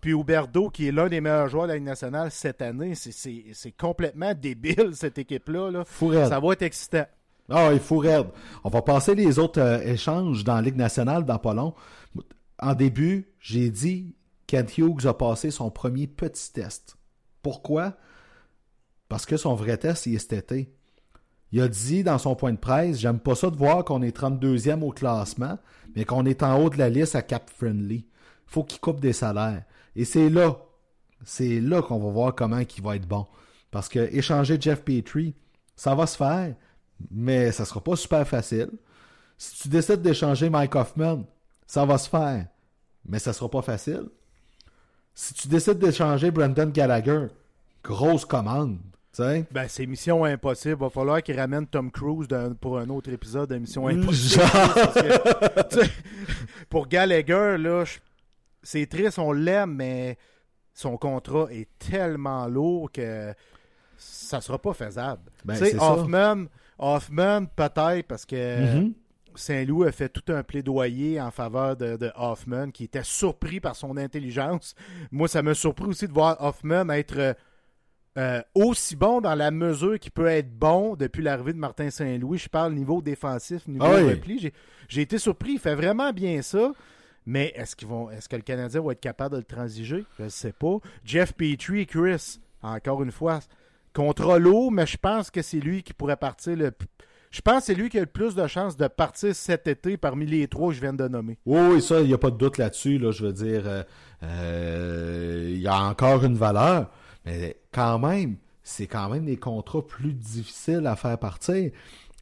Puis Huberdo, qui est l'un des meilleurs joueurs de la Ligue nationale cette année, c'est complètement débile, cette équipe-là. Là. Ça va être excitant. Ah, il faut raide. On va passer les autres euh, échanges dans la Ligue nationale dans pas long. En début, j'ai dit Kent Hughes a passé son premier petit test. Pourquoi? Parce que son vrai test, il est cet été. Il a dit dans son point de presse, j'aime pas ça de voir qu'on est 32e au classement, mais qu'on est en haut de la liste à cap friendly. Il faut qu'il coupe des salaires. Et c'est là, c'est là qu'on va voir comment il va être bon. Parce que échanger Jeff Petrie, ça va se faire, mais ça sera pas super facile. Si tu décides d'échanger Mike Hoffman, ça va se faire, mais ça sera pas facile. Si tu décides d'échanger Brandon Gallagher, grosse commande. Ben, c'est Mission Impossible. Il va falloir qu'il ramène Tom Cruise pour un autre épisode de Mission Impossible. pour Gallagher, là, c'est triste, on l'aime, mais son contrat est tellement lourd que ça sera pas faisable. Ben, tu sais, Hoffman, Hoffman peut-être parce que mm-hmm. Saint-Louis a fait tout un plaidoyer en faveur de, Hoffman qui était surpris par son intelligence. Moi, ça m'a surpris aussi de voir Hoffman être euh, aussi bon dans la mesure qu'il peut être bon depuis l'arrivée de Martin Saint-Louis. Je parle niveau défensif, niveau ah repli. J'ai été surpris. Il fait vraiment bien ça. Mais est-ce qu'ils vont est-ce que le Canadien va être capable de le transiger? Je ne sais pas. Jeff Petrie, Chris, encore une fois, contre l'eau, mais je pense que c'est lui qui pourrait partir le je pense que c'est lui qui a le plus de chances de partir cet été parmi les trois que je viens de nommer. Oui, ça, il n'y a pas de doute là-dessus. Là, je veux dire, euh, euh, il y a encore une valeur, mais quand même, c'est quand même des contrats plus difficiles à faire partir.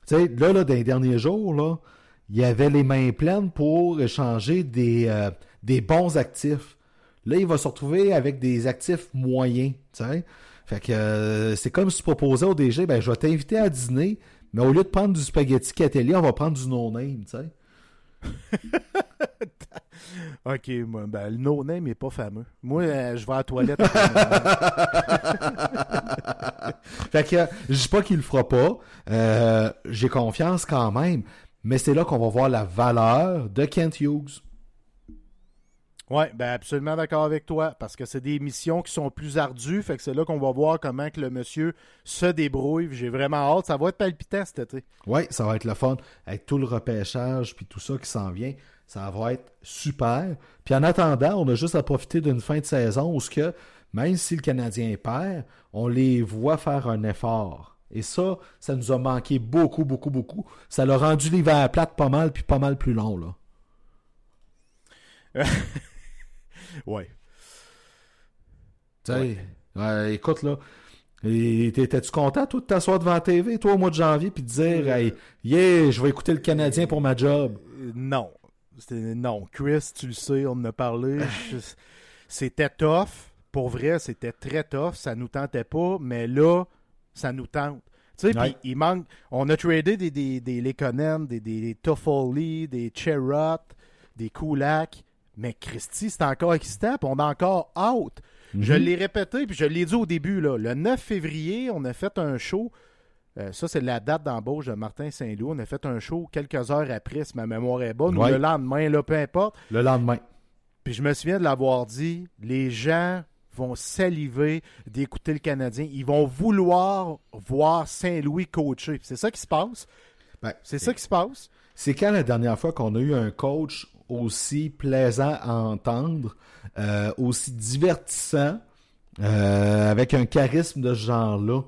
Tu sais, là, là, dans les derniers jours, là, il y avait les mains pleines pour échanger des, euh, des bons actifs. Là, il va se retrouver avec des actifs moyens. Fait que euh, c'est comme si tu proposais au DG, ben je vais t'inviter à dîner, mais au lieu de prendre du spaghetti Catelli, on va prendre du no-name, tu sais. ok, moi, ben, le no-name n'est pas fameux. Moi, euh, je vais à la toilette. fait que je dis pas qu'il le fera pas. J'ai confiance quand même. Mais c'est là qu'on va voir la valeur de Kent Hughes. Oui, ben absolument d'accord avec toi, parce que c'est des missions qui sont plus ardues, fait que c'est là qu'on va voir comment que le monsieur se débrouille. J'ai vraiment hâte, ça va être palpitant cet été. Oui, ça va être le fun, avec tout le repêchage puis tout ça qui s'en vient, ça va être super. Puis en attendant, on a juste à profiter d'une fin de saison où ce que, même si le Canadien perd, on les voit faire un effort. Et ça, ça nous a manqué beaucoup, beaucoup, beaucoup. Ça l'a rendu l'hiver plate pas mal, puis pas mal plus long, là. ouais. Tu sais, écoute, là, T'étais-tu content, toi, de t'asseoir devant la TV, toi, au mois de janvier, puis de dire, hey, yeah, je vais écouter le Canadien pour ma job? Euh, non. Non. Chris, tu le sais, on en a parlé. c'était tough. Pour vrai, c'était très tough. Ça nous tentait pas. Mais là, ça nous tente. Tu sais, il manque. On a tradé des, des, des Lekonen, des, des, des Toffoli, des Cherot, des Kulak. Mais Christy, c'est encore excitant, puis on a encore out. Je Mhm. l'ai répété, puis je l'ai dit au début. Là, le 9 février, on a fait un show. euh, ça, c'est la date d'embauche de Martin Saint-Loup. On a fait un show quelques heures après, si ma mémoire est bonne, ou le lendemain, là, peu importe. Le lendemain. Puis je me souviens de l'avoir dit, les gens vont saliver d'écouter le Canadien. Ils vont vouloir voir Saint-Louis coacher. C'est ça qui se passe. Ben, C'est ça qui se passe. C'est quand la dernière fois qu'on a eu un coach aussi plaisant à entendre, euh, aussi divertissant, euh, avec un charisme de ce genre-là?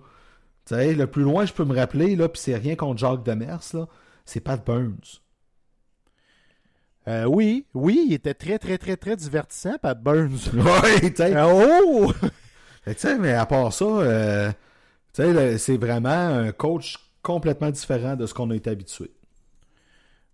Le plus loin je peux me rappeler, là, puis c'est rien contre Jacques Demers, là, c'est Pat Burns. Euh, oui, oui, il était très, très, très, très divertissant, Pat Burns. Ouais, tu sais. Euh, oh! Tu sais, mais à part ça, euh, tu sais, c'est vraiment un coach complètement différent de ce qu'on a été habitué.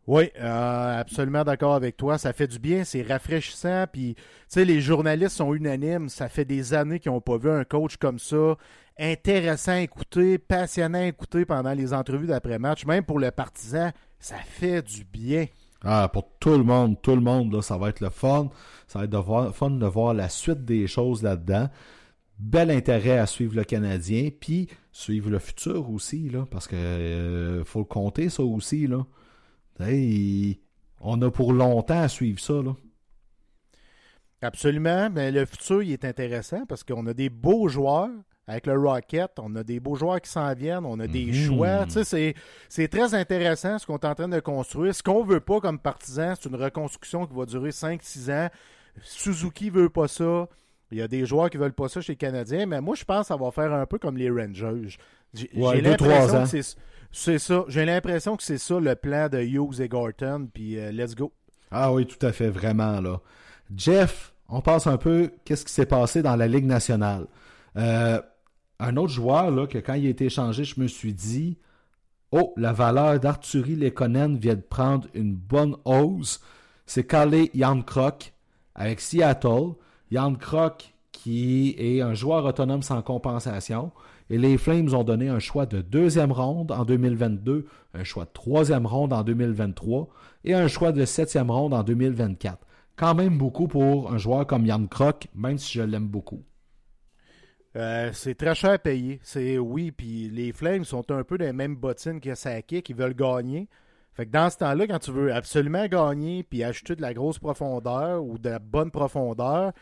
Oui, euh, absolument d'accord avec toi. Ça fait du bien, c'est rafraîchissant. Puis, tu sais, les journalistes sont unanimes. Ça fait des années qu'ils n'ont pas vu un coach comme ça. Intéressant à écouter, passionnant à écouter pendant les entrevues d'après-match. Même pour le partisan, ça fait du bien. Ah, pour tout le monde, tout le monde, là, ça va être le fun. Ça va être de voir, fun de voir la suite des choses là-dedans. Bel intérêt à suivre le Canadien, puis suivre le futur aussi, là, parce que euh, faut le compter, ça aussi, là. Hey, on a pour longtemps à suivre ça. Absolument. Mais le futur, il est intéressant parce qu'on a des beaux joueurs. Avec le Rocket, on a des beaux joueurs qui s'en viennent, on a des Mhm. choix. Tu sais, c'est, très intéressant ce qu'on est en train de construire. Ce qu'on veut pas comme partisan, c'est une reconstruction qui va durer 5-6 ans. Suzuki veut pas ça. Il y a des joueurs qui veulent pas ça chez les Canadiens, mais moi, je pense que ça va faire un peu comme les Rangers. J'ai, Ouais, l'impression que c'est, c'est ça. J'ai l'impression que c'est ça le plan de Hughes et Gorton, puis euh, let's go. Ah oui, tout à fait, vraiment, là. Jeff, on passe un peu qu'est-ce qui s'est passé dans la Ligue nationale? Euh, un autre joueur, là, que quand il a été échangé, je me suis dit, oh, la valeur d'Arthurie Lekonen vient de prendre une bonne hausse. C'est Carly Krok avec Seattle. Krok qui est un joueur autonome sans compensation. Et les Flames ont donné un choix de deuxième ronde en 2022, un choix de troisième ronde en 2023 et un choix de septième ronde en 2024. Quand même beaucoup pour un joueur comme Yann Kroc, même si je l'aime beaucoup. Euh, c'est très cher à payer. C'est oui, puis les Flames sont un peu dans les mêmes bottines que Sakic, qui veulent gagner. Fait que dans ce temps-là, quand tu veux absolument gagner puis ajouter de la grosse profondeur ou de la bonne profondeur,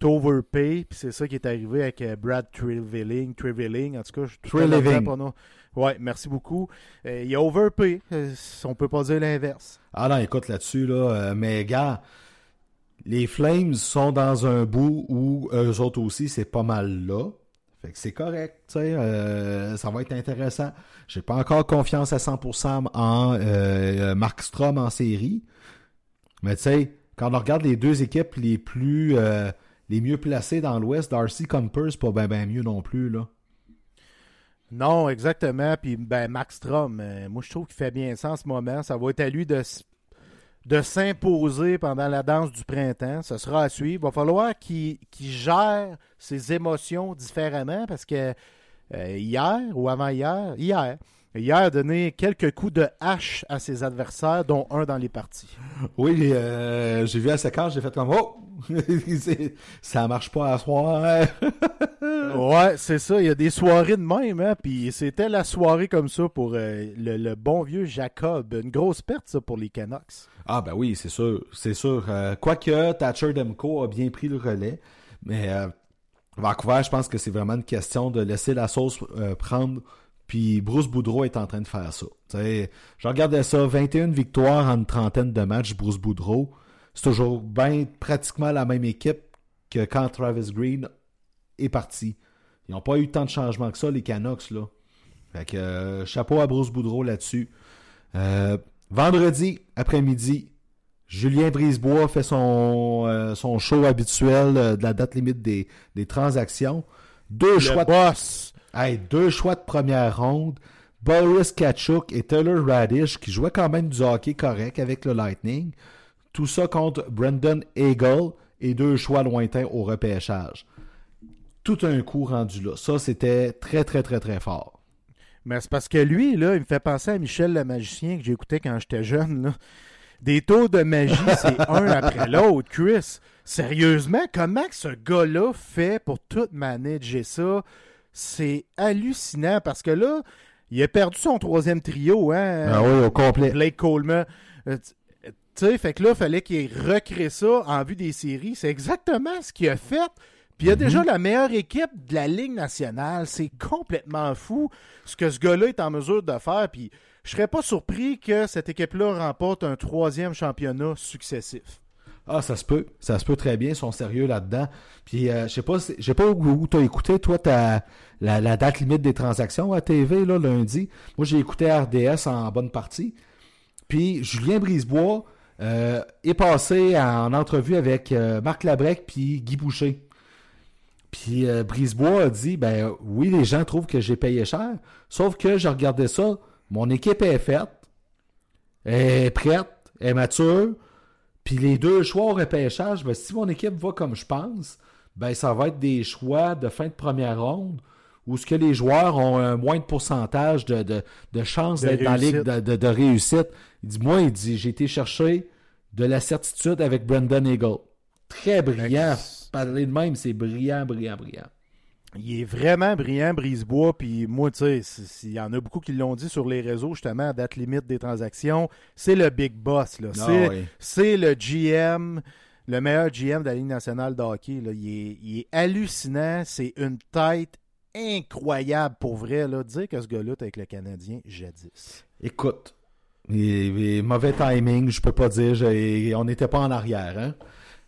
t'overpay, puis c'est ça qui est arrivé avec euh, Brad Trevelling, Trevelling, en tout cas, je suis pronom. Ouais, merci beaucoup. Euh, il a overpay, euh, on peut pas dire l'inverse. Ah non, écoute là-dessus, là, euh, mais gars, les Flames sont dans un bout où eux autres aussi, c'est pas mal là. Fait que c'est correct, euh, ça va être intéressant. J'ai pas encore confiance à 100% en euh, Mark Strom en série. Mais tu sais, quand on regarde les deux équipes les plus euh, les mieux placées dans l'Ouest, Darcy Comper, c'est pas bien ben mieux non plus. Non, exactement. Puis, ben, Strom, euh, moi, je trouve qu'il fait bien ça en ce moment. Ça va être à lui de, de s'imposer pendant la danse du printemps. Ce sera à suivre. Il va falloir qu'il gère ses émotions différemment parce que euh, hier ou avant-hier, hier, hier a donné quelques coups de hache à ses adversaires, dont un dans les parties. Oui, euh, j'ai vu la séquence, j'ai fait comme oh, ça marche pas à soir. Ouais, c'est ça. Il y a des soirées de même, hein. Puis c'était la soirée comme ça pour euh, le, le bon vieux Jacob. Une grosse perte, ça, pour les Canucks. Ah ben oui, c'est sûr, c'est sûr. Euh, quoique Thatcher Demko a bien pris le relais, mais Vancouver, je pense que c'est vraiment une question de laisser la sauce prendre. Puis Bruce Boudreau est en train de faire ça. Tu sais, je regardais ça, 21 victoires en une trentaine de matchs, Bruce Boudreau. C'est toujours bien pratiquement la même équipe que quand Travis Green est parti. Ils n'ont pas eu tant de changements que ça, les Canucks, là. Fait que euh, chapeau à Bruce Boudreau là-dessus. Euh, vendredi après-midi, Julien Brisebois fait son, euh, son show habituel de la date limite des, des transactions. Deux Le choix, de, boss. Hey, deux choix de première ronde. Boris Kachuk et Taylor Radish qui jouaient quand même du hockey correct avec le Lightning. Tout ça contre Brendan Eagle et deux choix lointains au repêchage. Tout un coup rendu là. Ça, c'était très, très, très, très fort. Mais c'est parce que lui, là, il me fait penser à Michel le magicien que j'écoutais quand j'étais jeune. Là. des tours de magie, c'est un après l'autre, Chris. Sérieusement, comment que ce gars-là fait pour tout manager ça? C'est hallucinant parce que là, il a perdu son troisième trio, hein? Ah oui, au complet. Blake Coleman. Euh, tu sais, fait que là, il fallait qu'il recrée ça en vue des séries. C'est exactement ce qu'il a fait. Puis il y a déjà la meilleure équipe de la Ligue nationale. C'est complètement fou ce que ce gars-là est en mesure de faire. Puis je serais pas surpris que cette équipe-là remporte un troisième championnat successif. Ah, ça se peut. Ça se peut très bien. Ils sont sérieux là-dedans. Puis, euh, je sais pas, je sais pas où, tu as écouté, toi, ta, la, date limite des transactions à TV, là, lundi. Moi, j'ai écouté RDS en bonne partie. Puis, Julien Brisebois euh, est passé en entrevue avec euh, Marc Labrec puis Guy Boucher. Puis, Brisebois a dit, ben oui, les gens trouvent que j'ai payé cher, sauf que je regardais ça, mon équipe est faite, est prête, est mature, puis les deux choix au repêchage, ben, si mon équipe va comme je pense, ben, ça va être des choix de fin de première ronde où ce que les joueurs ont un moins de pourcentage de, de, de chances d'être dans la ligue de, de, réussite. Il dit, moi, il dit, j'ai été chercher de la certitude avec Brendan Eagle. Très brillant. Parler de même, c'est brillant, brillant, brillant. Il est vraiment brillant, Brisebois. Puis moi, tu sais, il y en a beaucoup qui l'ont dit sur les réseaux, justement, à date limite des transactions. C'est le big boss. là. Ah c'est le GM, le meilleur GM de la Ligue nationale de hockey. Là. Il, est, hallucinant. C'est une tête incroyable pour vrai. Là. Dire que ce gars-là est avec le Canadien jadis. Écoute, mauvais timing, je peux pas dire. on n'était pas en arrière. Hein?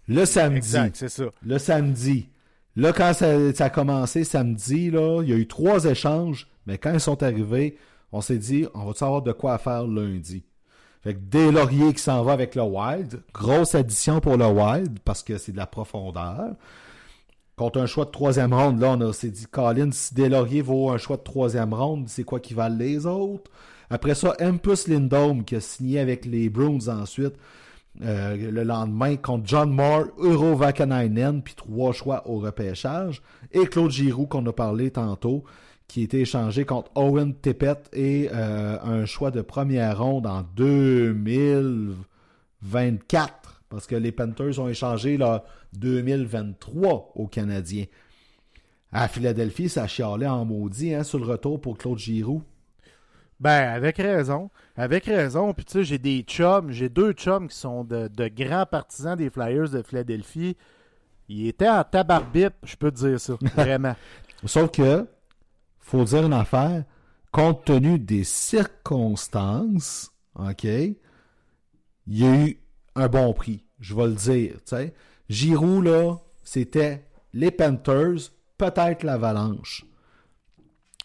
Le samedi. Exact, c'est ça. Le samedi Là, quand ça, a commencé samedi, là, il y a eu trois échanges, mais quand ils sont arrivés, on s'est dit, on va savoir de quoi faire lundi? Fait que des Laurier qui s'en va avec le Wild, grosse addition pour le Wild, parce que c'est de la profondeur. Contre un choix de troisième ronde, là, on s'est dit, Colin, si Laurier vaut un choix de troisième ronde, c'est quoi qui valent les autres? Après ça, Empus Lindome, qui a signé avec les Bruins ensuite, euh, le lendemain contre John Moore, Euro Vakanainen, puis trois choix au repêchage. Et Claude Giroux, qu'on a parlé tantôt, qui a été échangé contre Owen Tippett et euh, un choix de première ronde en 2024. Parce que les Panthers ont échangé là 2023 aux Canadiens. À Philadelphie, ça chialait en maudit hein, sur le retour pour Claude Giroux. Ben, avec raison. Avec raison. Puis tu sais, j'ai des chums, j'ai deux chums qui sont de, grands partisans des Flyers de Philadelphie. Ils étaient en tabarbip, je peux te dire ça. Vraiment. Sauf que, faut dire une affaire, compte tenu des circonstances, OK, il y a eu un bon prix. Je vais le dire, tu sais. Giroud, là, c'était les Panthers, peut-être l'Avalanche.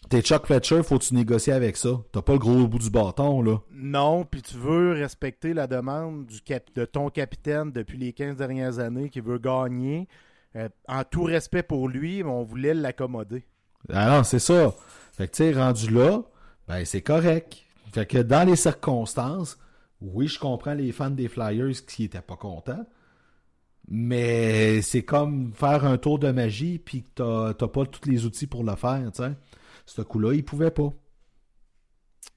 T'es Chuck Fletcher, faut tu négocier avec ça. T'as pas le gros bout du bâton, là. Non, puis tu veux respecter la demande du cap de ton capitaine depuis les 15 dernières années qui veut gagner. Euh, en tout respect pour lui, on voulait l'accommoder. Ah non, c'est ça. Fait que tu sais, rendu là, ben c'est correct. Fait que dans les circonstances, oui, je comprends les fans des Flyers qui étaient pas contents. Mais c'est comme faire un tour de magie puis que t'as pas tous les outils pour le faire, tu sais ce coup-là, il pouvait pas.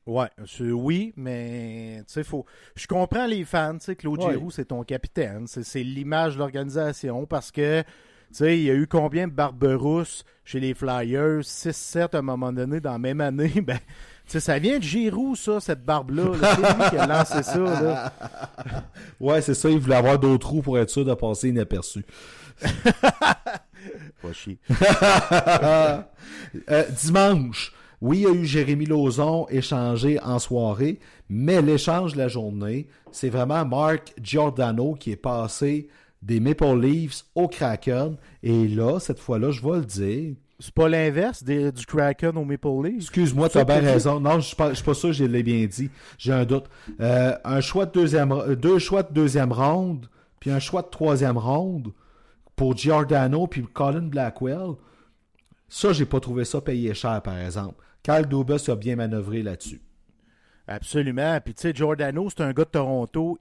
Ouais, oui, mais tu sais, faut. Je comprends les fans, tu sais, Claude Giroux, c'est ton capitaine, c'est l'image de l'organisation parce que tu sais, il y a eu combien de barberousses chez les Flyers? 6-7 à un moment donné dans la même année. Ben, sais, ça vient de Giroux, ça, cette barbe-là. c'est lui qui a lancé ça. Là. Ouais, c'est ça. Il voulait avoir d'autres trous pour être sûr de passer inaperçu. Pas chier. Euh, dimanche, oui, il y a eu Jérémy Lauzon échangé en soirée, mais l'échange de la journée, c'est vraiment Mark Giordano qui est passé des Maple Leafs au Kraken. Et là, cette fois-là, je vais le dire. C'est pas l'inverse du Kraken au Maple Leafs? Excuse-moi, tu as bien raison. Non, je suis pas, suis pas sûr que je l'ai bien dit. J'ai un doute. Euh, un choix de deuxième, deux choix de deuxième ronde, puis un choix de troisième ronde pour Giordano puis Colin Blackwell, ça, j'ai pas trouvé ça payé cher, par exemple. Kyle Dubas a bien manœuvré là-dessus. Absolument. Puis, tu sais, Giordano, c'est un gars de Toronto.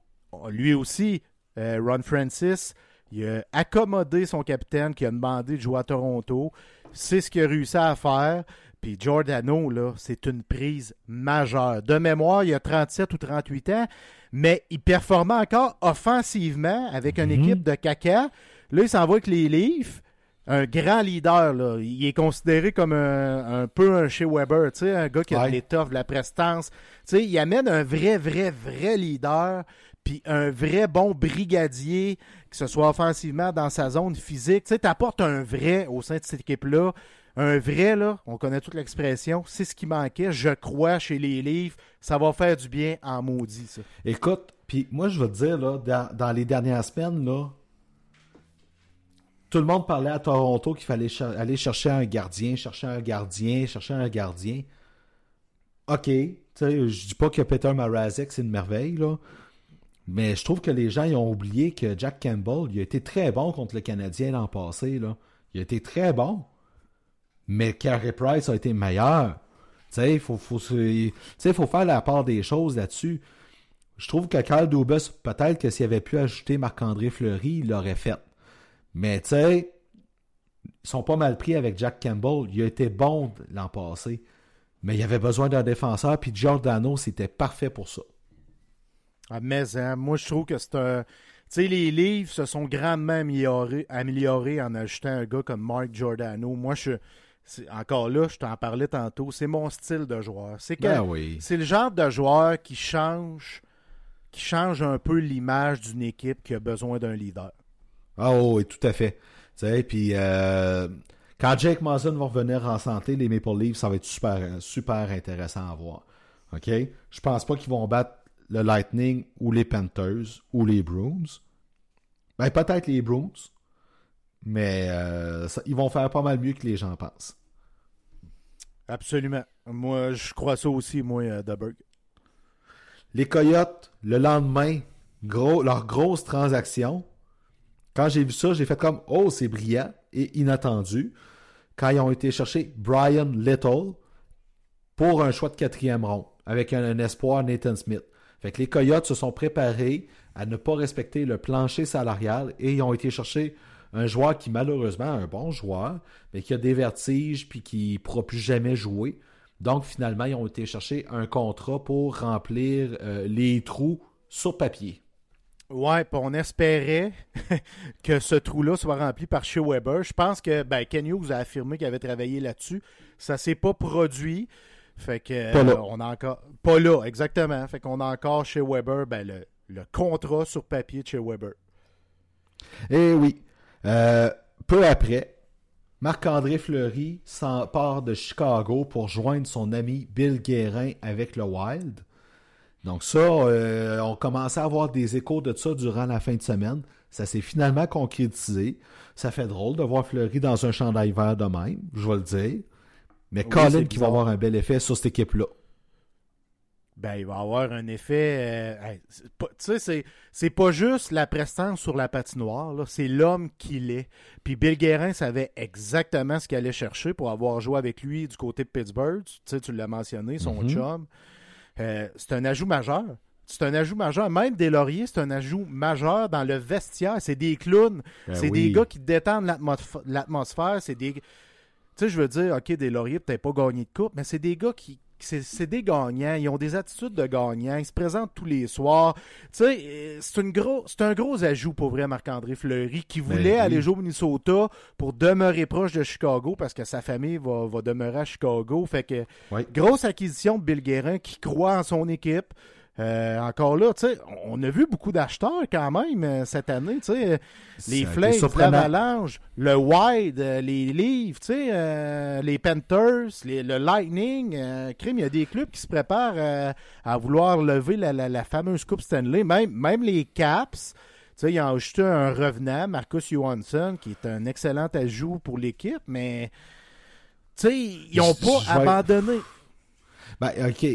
Lui aussi, euh, Ron Francis, il a accommodé son capitaine qui a demandé de jouer à Toronto. C'est ce qu'il a réussi à faire. Puis Giordano, là, c'est une prise majeure. De mémoire, il a 37 ou 38 ans, mais il performait encore offensivement avec une Mhm. équipe de caca. Là, il s'en va avec les Leafs. Un grand leader, là. Il est considéré comme un, un peu un chez Weber, tu sais, un gars qui a Ouais. de l'étoffe, de la prestance. Tu sais, il amène un vrai, vrai, vrai leader, puis un vrai bon brigadier, que ce soit offensivement dans sa zone physique. Tu sais, t'apportes un vrai au sein de cette équipe-là. Un vrai, là, on connaît toute l'expression, c'est ce qui manquait, je crois, chez les Leafs. Ça va faire du bien en maudit, ça. Écoute, puis moi, je vais te dire, là, dans, les dernières semaines, là, tout le monde parlait à Toronto qu'il fallait aller chercher un gardien, chercher un gardien, chercher un gardien. OK, je dis pas que Peter Mrazek, c'est une merveille, là. Mais je trouve que les gens ont oublié que Jack Campbell, il a été très bon contre le Canadien l'an passé. Il a été très bon. Mais Carey Price a été meilleur. Il faut, faut, faire la part des choses là-dessus. Je trouve que Kyle Dubas, peut-être que s'il avait pu ajouter Marc-André Fleury, il l'aurait fait. Mais tu sais, ils sont pas mal pris avec Jack Campbell. Il a été bon l'an passé. Mais il avait besoin d'un défenseur, puis Giordano, c'était parfait pour ça. Ah, mais hein, moi, je trouve que c'est un. Tu sais, les livres se sont grandement améliorés, améliorés en ajoutant un gars comme Mark Giordano. Moi, je. c'est- Encore là, je t'en parlais tantôt, c'est mon style de joueur. C'est que Ben oui. c'est le genre de joueur qui change qui change un peu l'image d'une équipe qui a besoin d'un leader. Ah oh, oui, tout à fait. Tu sais, puis euh, quand Jake Mason va revenir en santé, les Maple Leafs, ça va être super, super intéressant à voir. OK? Je pense pas qu'ils vont battre le Lightning ou les Panthers ou les Bruins. Ben, peut-être les Bruins. Mais euh, ça- ils vont faire pas mal mieux que les gens pensent. Absolument. Moi, je crois ça aussi, moi, euh, Duberg. Les Coyotes, le lendemain, gros, leur grosse transaction. Quand j'ai vu ça, j'ai fait comme Oh, c'est brillant et inattendu. Quand ils ont été chercher Brian Little pour un choix de quatrième rond avec un, un espoir Nathan Smith. Fait que les Coyotes se sont préparés à ne pas respecter le plancher salarial et ils ont été chercher un joueur qui malheureusement un bon joueur, mais qui a des vertiges puis qui ne pourra plus jamais jouer. Donc finalement, ils ont été chercher un contrat pour remplir euh, les trous sur papier. Ouais, on espérait que ce trou-là soit rempli par Shea Weber. Je pense que ben, Ken a affirmé qu'il avait travaillé là-dessus. Ça s'est pas produit. Fait que Pas là. euh, on a encore. Pas là, exactement. Fait qu'on a encore chez Weber ben, le, le contrat sur papier de chez Weber. Et oui, euh, peu après, Marc-André Fleury s'en part de Chicago pour joindre son ami Bill Guérin avec le Wild. Donc ça, euh, on commençait à avoir des échos de ça durant la fin de semaine. Ça s'est finalement concrétisé. Ça fait drôle de voir Fleury dans un chandail vert de même, je vais le dire. Mais Oui, Colin qui va avoir un bel effet sur cette équipe-là. Ben, il va avoir un effet. euh, hey, tu sais, c'est, c'est pas juste la prestance sur la patinoire, là, c'est l'homme qu'il est. Puis Bill Guérin savait exactement ce qu'il allait chercher pour avoir joué avec lui du côté de Pittsburgh. Tu sais, tu l'as mentionné, son Mhm. chum. Euh, c'est un ajout majeur. C'est un ajout majeur. Même des lauriers, c'est un ajout majeur dans le vestiaire. C'est des clowns. Ben c'est oui. des gars qui détendent l'atmosphère. C'est des. Tu sais, je veux dire, OK, des lauriers, peut-être pas gagné de coupe, mais c'est des gars qui. C'est des gagnants. Ils ont des attitudes de gagnants. Ils se présentent tous les soirs. Tu sais, euh, c'est une gros, c'est un gros ajout pour vrai, Marc-André Fleury, qui Ben voulait oui. aller jouer au Minnesota pour demeurer proche de Chicago parce que sa famille va, va demeurer à Chicago. Fait que Oui. Grosse acquisition de Bill Guérin qui croit en son équipe. Euh, encore là, tu sais, on a vu beaucoup d'acheteurs quand même euh, cette année, tu sais. euh, Les Flames, l'Avalanche, le Wild, euh, les Leafs, tu sais, euh, les Panthers, les- le Lightning. euh, crime, il y a des clubs qui se préparent à vouloir lever la, la- la fameuse Coupe Stanley. Même, même les Caps, tu sais, ils ont ajouté un revenant, Marcus Johansson, qui est un excellent ajout pour l'équipe, mais tu sais, ils n'ont pas je abandonné. Ben, OK.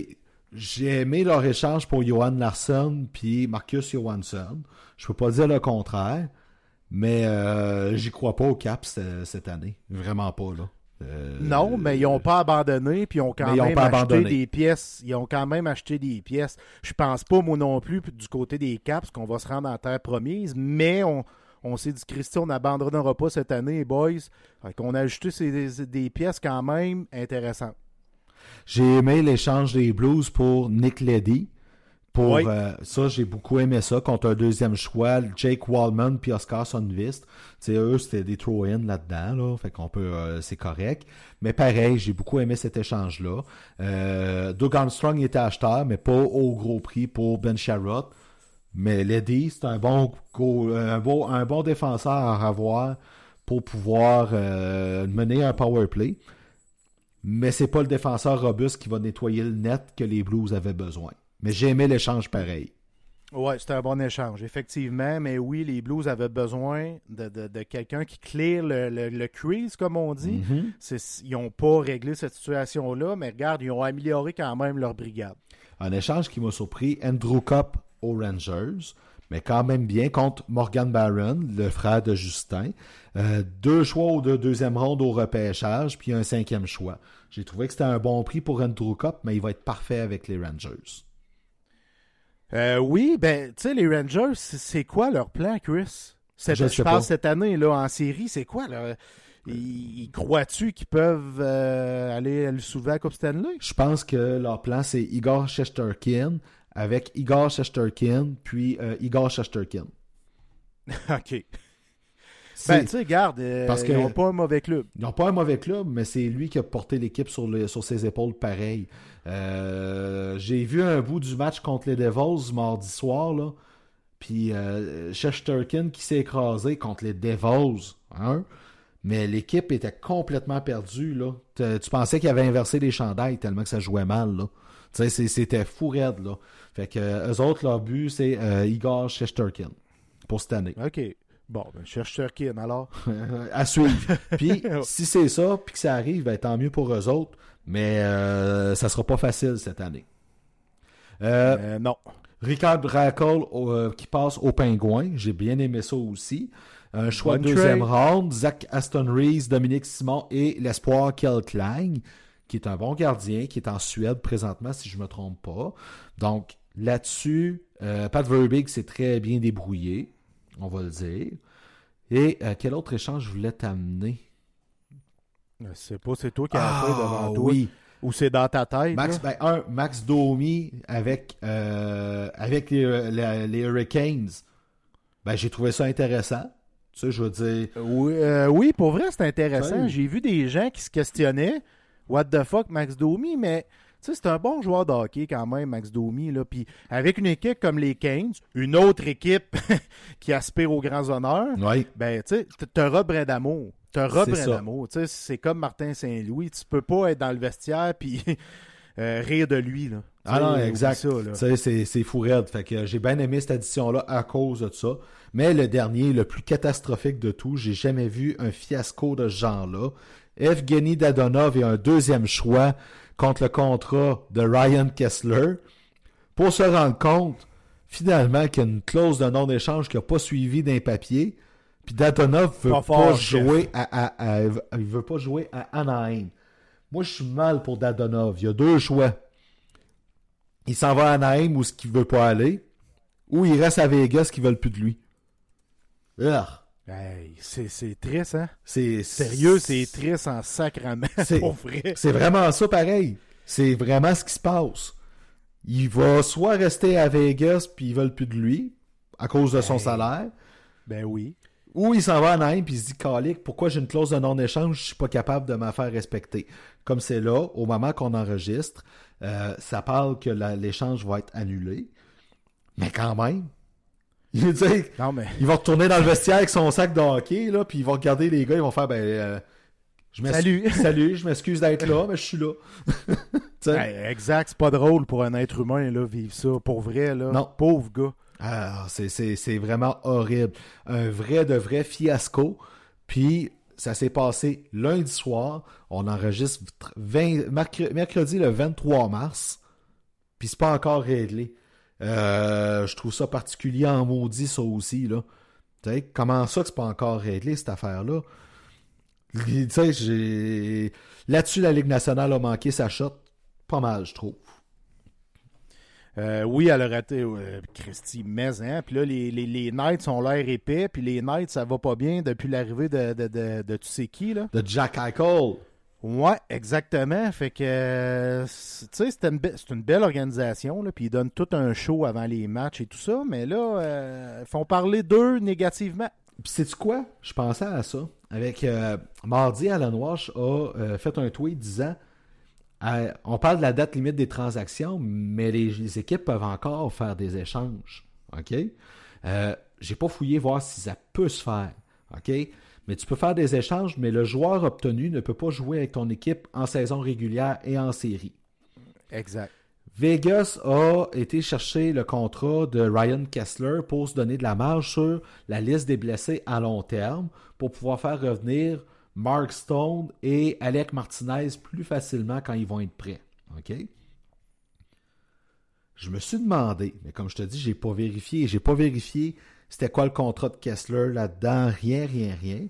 J'ai aimé leur échange pour Johan Larsson puis Marcus Johansson. Je peux pas dire le contraire, mais euh, j'y crois pas au Caps euh, cette année. Vraiment pas, là. Euh, Non, mais ils n'ont pas abandonné, puis ils ont quand ont même acheté abandonné. des pièces. Ils ont quand même acheté des pièces. Je pense pas, moi non plus, du côté des Caps, qu'on va se rendre en terre promise, mais on, on s'est dit, Christy, on n'abandonnera pas cette année, boys. Fait qu'on a ajouté ces- des, des pièces quand même intéressantes. J'ai aimé l'échange des Blues pour Nick Leddy. Pour Oui. euh, ça, j'ai beaucoup aimé ça contre un deuxième choix, Jake Wallman puis Oscar Sundvist. Sais, eux, c'était des throw-in là-dedans, là. Fait qu'on peut, euh, c'est correct. Mais pareil, j'ai beaucoup aimé cet échange-là. Euh, Doug Armstrong était acheteur, mais pas au gros prix pour Ben Sherrod. Mais Ledy, c'est un bon, un bon, un bon défenseur à avoir pour pouvoir mener un power play. Mais c'est pas le défenseur robuste qui va nettoyer le net que les Blues avaient besoin. Mais j'ai aimé l'échange pareil. Ouais, c'était un bon échange, effectivement. Mais oui, les Blues avaient besoin de, de- de quelqu'un qui clear le, le, le crease, comme on dit. Mhm. Ils n'ont pas réglé cette situation-là, mais regarde, ils ont amélioré quand même leur brigade. Un échange qui m'a surpris, Andrew Cup aux Rangers, mais quand même bien contre Morgan Barron, le frère de Justin. Euh, deux choix de deuxième ronde au repêchage, puis un cinquième choix. J'ai trouvé que c'était un bon prix pour Andrew Cup, mais il va être parfait avec les Rangers. Euh, oui, ben, tu sais, les Rangers, c'est quoi leur plan, Chris? Cette- Je cette année, là, en série, c'est quoi, là? Ils, ils croient-tu qu'ils peuvent euh, aller le soulever à la Coupe Stanley? Je pense que leur plan, c'est Igor Shesterkin avec Igor Shesterkin, puis euh, Igor Shesterkin. OK. Ben, tu sais, regarde, euh, Parce ils que- n'ont pas un mauvais club. Ils n'ont pas un mauvais club, mais c'est lui qui a porté l'équipe sur, le- sur ses épaules pareil. Euh, J'ai vu un bout du match contre les Devils mardi soir, là. Puis euh, Shesterkin qui s'est écrasé contre les Devils. Hein? Mais l'équipe était complètement perdue. Là. Tu, pensais qu'il avait inversé les chandails tellement que ça jouait mal. Là. Tu sais, c'était fou raide. Là. Fait que euh, eux autres, leur but, c'est euh, Igor Shesterkin pour cette année. OK. Bon, ben, cherche Turkin, alors? à suivre. Puis, si c'est ça, puis que ça arrive, ben, tant mieux pour eux autres. Mais euh, ça sera pas facile cette année. Euh, Euh, non. Ricard Rackle euh, qui passe au Pingouin. J'ai bien aimé ça aussi. Un choix de deuxième round. Zach Aston Rees, Dominique Simon et l'espoir Kel Klang, qui est un bon gardien, qui est en Suède présentement, si je me trompe pas. Donc, là-dessus, euh, Pat Verbeek s'est très bien débrouillé, on va le dire. Et euh, quel autre échange je voulais t'amener? Je sais pas, c'est toi qui as fait devant toi. Ah, oui. Ou c'est dans ta tête. Max, ben, un, Max Domi avec, euh, avec les, les- les Hurricanes. Ben, j'ai trouvé ça intéressant. Tu sais, je veux dire. Oui, euh, oui, pour vrai, c'est intéressant. J'ai vu des gens qui se questionnaient What the fuck, Max Domi, mais sais, c'est un bon joueur de hockey quand même, Max Domi. Là. Puis avec une équipe comme les Kings, une autre équipe qui aspire aux grands honneurs, ben tu sais, t'auras brin d'amour. T'auras C'est. Tu sais, comme Martin Saint-Louis. Tu peux pas être dans le vestiaire puis euh, rire de lui. Là. Ah non, exact. c'est, c'est fou raide. Fait que j'ai bien aimé cette édition-là à cause de ça. Mais le dernier, le plus catastrophique de tout, j'ai jamais vu un fiasco de ce genre-là. Evgeny Dadonov et un deuxième choix contre le contrat de Ryan Kessler pour se rendre compte finalement qu'il y a une clause de non-échange qui n'a pas suivi d'un papier. Puis Dadonov veut Pas jouer à, à- à- il veut pas jouer à Anaheim. Moi, je suis mal pour Dadonov. Il y a deux choix. Il s'en va à Anaheim où ce qu'il veut pas aller, ou il reste à Vegas qui veulent plus de lui. Urgh. Hey, c'est c'est triste, hein? C'est Sérieux, c'est triste en sacrament, C'est- pour vrai. C'est vraiment ça pareil. C'est vraiment ce qui se passe. Il va soit rester à Vegas puis ils veulent plus de lui à cause de son Hey. salaire, Ben oui. ou il s'en va à Anaheim puis il se dit calique, pourquoi j'ai une clause de non-échange, je suis pas capable de m'en faire respecter. Comme c'est là, au moment qu'on enregistre, euh, ça parle que l'échange va être annulé. Mais quand même, il veut dire, Non, mais. il va retourner dans le vestiaire avec son sac de hockey, là, puis il va regarder les gars, ils vont faire, ben, euh, je Salut. salut, je m'excuse d'être là, mais je suis là. Hey, exact, c'est pas drôle pour un être humain, là, vivre ça. Pour vrai, là. Non. Pauvre gars. Ah, c'est, vraiment horrible. Un vrai de vrai fiasco. Puis, ça s'est passé lundi soir. On enregistre 20 mercre- mercredi le 23 mars. Puis, c'est pas encore réglé. Euh, je trouve ça particulier en maudit, ça aussi, là. Comment ça que c'est pas encore réglé, cette affaire-là? Là-dessus, la Ligue nationale a manqué sa shot. Pas mal, je trouve. Euh, oui, elle a raté euh, Christy, mais hein. Puis là, les, les, les Knights ont l'air épais. Puis les Knights, ça va pas bien depuis l'arrivée de, de, de, de tu sais qui, là? De Jack Eichel. Ouais, exactement. Fait que, euh, tu sais, c'est une, belle organisation, puis ils donnent tout un show avant les matchs et tout ça, mais là, euh, ils font parler d'eux négativement. Puis sais-tu quoi? Je pensais à ça. Avec euh, mardi, Alan Walsh a euh, fait un tweet disant euh, on parle de la date limite des transactions, mais les, les équipes peuvent encore faire des échanges. OK? J'ai pas fouillé voir si ça peut se faire. OK? Mais tu peux faire des échanges, mais le joueur obtenu ne peut pas jouer avec ton équipe en saison régulière et en série. Exact. Vegas a été chercher le contrat de Ryan Kessler pour se donner de la marge sur la liste des blessés à long terme pour pouvoir faire revenir Mark Stone et Alec Martinez plus facilement quand ils vont être prêts. OK? Je me suis demandé, mais comme je te dis, j'ai pas vérifié. J'ai pas vérifié c'était quoi le contrat de Kessler là-dedans? Rien, rien, rien.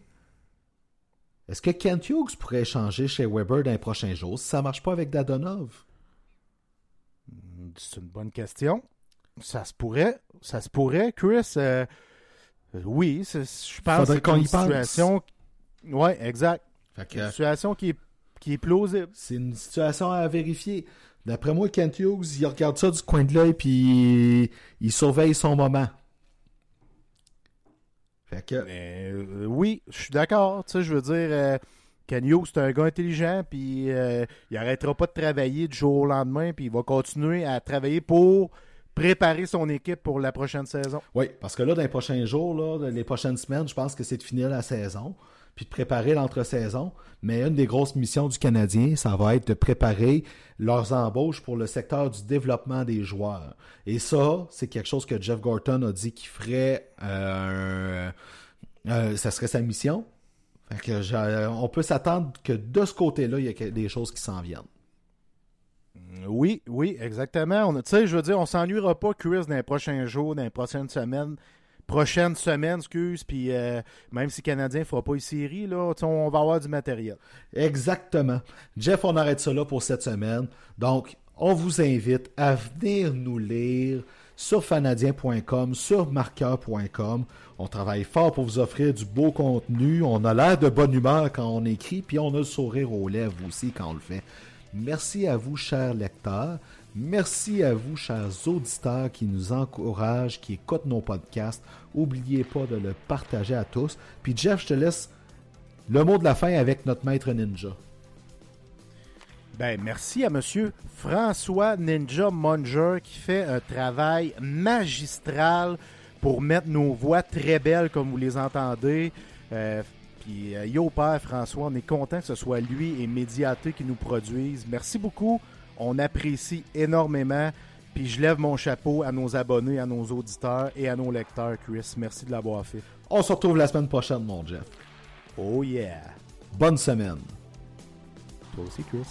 Est-ce que Kent Hughes pourrait échanger chez Weber dans les prochains jours si ça marche pas avec Dadonov? C'est une bonne question. Ça se pourrait. Ça se pourrait, Chris. euh, euh, oui, je pense que c'est une situation. Ouais, exact. Que- Une situation qui est, qui est plausible. C'est une situation à vérifier. D'après moi, Kent Hughes, il regarde ça du coin de l'œil puis il, il surveille son moment. Fait que, Mais, euh, oui, je suis d'accord. Tu sais, je veux dire, euh, Ken Hughes, c'est un gars intelligent, puis euh, il arrêtera pas de travailler du jour au lendemain, puis il va continuer à travailler pour préparer son équipe pour la prochaine saison. oui, parce que là, dans les prochains jours, là, dans les prochaines semaines, je pense que c'est de finir la saison puis de préparer l'entre-saison. Mais une des grosses missions du Canadien, ça va être de préparer leurs embauches pour le secteur du développement des joueurs. Et ça, c'est quelque chose que Jeff Gorton a dit qu'il ferait. euh, euh, ça serait sa mission. On peut s'attendre que de ce côté-là, il y a des choses qui s'en viennent. Oui, oui, exactement. Tu sais, je veux dire, on s'ennuiera pas, Chris, dans les prochains jours, dans les prochaines semaines. Prochaine semaine, excuse, puis euh, même si Canadien ne fera pas une série, là, on va avoir du matériel. Exactement. Jeff, on arrête ça là pour cette semaine. Donc, on vous invite à venir nous lire sur fanadien.com, sur marqueur.com. On travaille fort pour vous offrir du beau contenu. On a l'air de bonne humeur quand on écrit, puis on a le sourire aux lèvres aussi quand on le fait. Merci à vous, chers lecteurs. Merci à vous, chers auditeurs qui nous encouragent, qui écoutent nos podcasts. N'oubliez pas de le partager à tous. Puis Jeff, je te laisse le mot de la fin avec notre maître ninja. Ben, merci à monsieur François Ninja Munger qui fait un travail magistral pour mettre nos voix très belles comme vous les entendez. Euh, puis, euh, yo, père François, on est content que ce soit lui et Médiaté qui nous produisent. Merci beaucoup. On apprécie énormément. Puis, je lève mon chapeau à nos abonnés, à nos auditeurs et à nos lecteurs, Chris. Merci de l'avoir fait. On se retrouve la semaine prochaine, mon Jeff. Oh yeah. Bonne semaine. Toi aussi, Chris.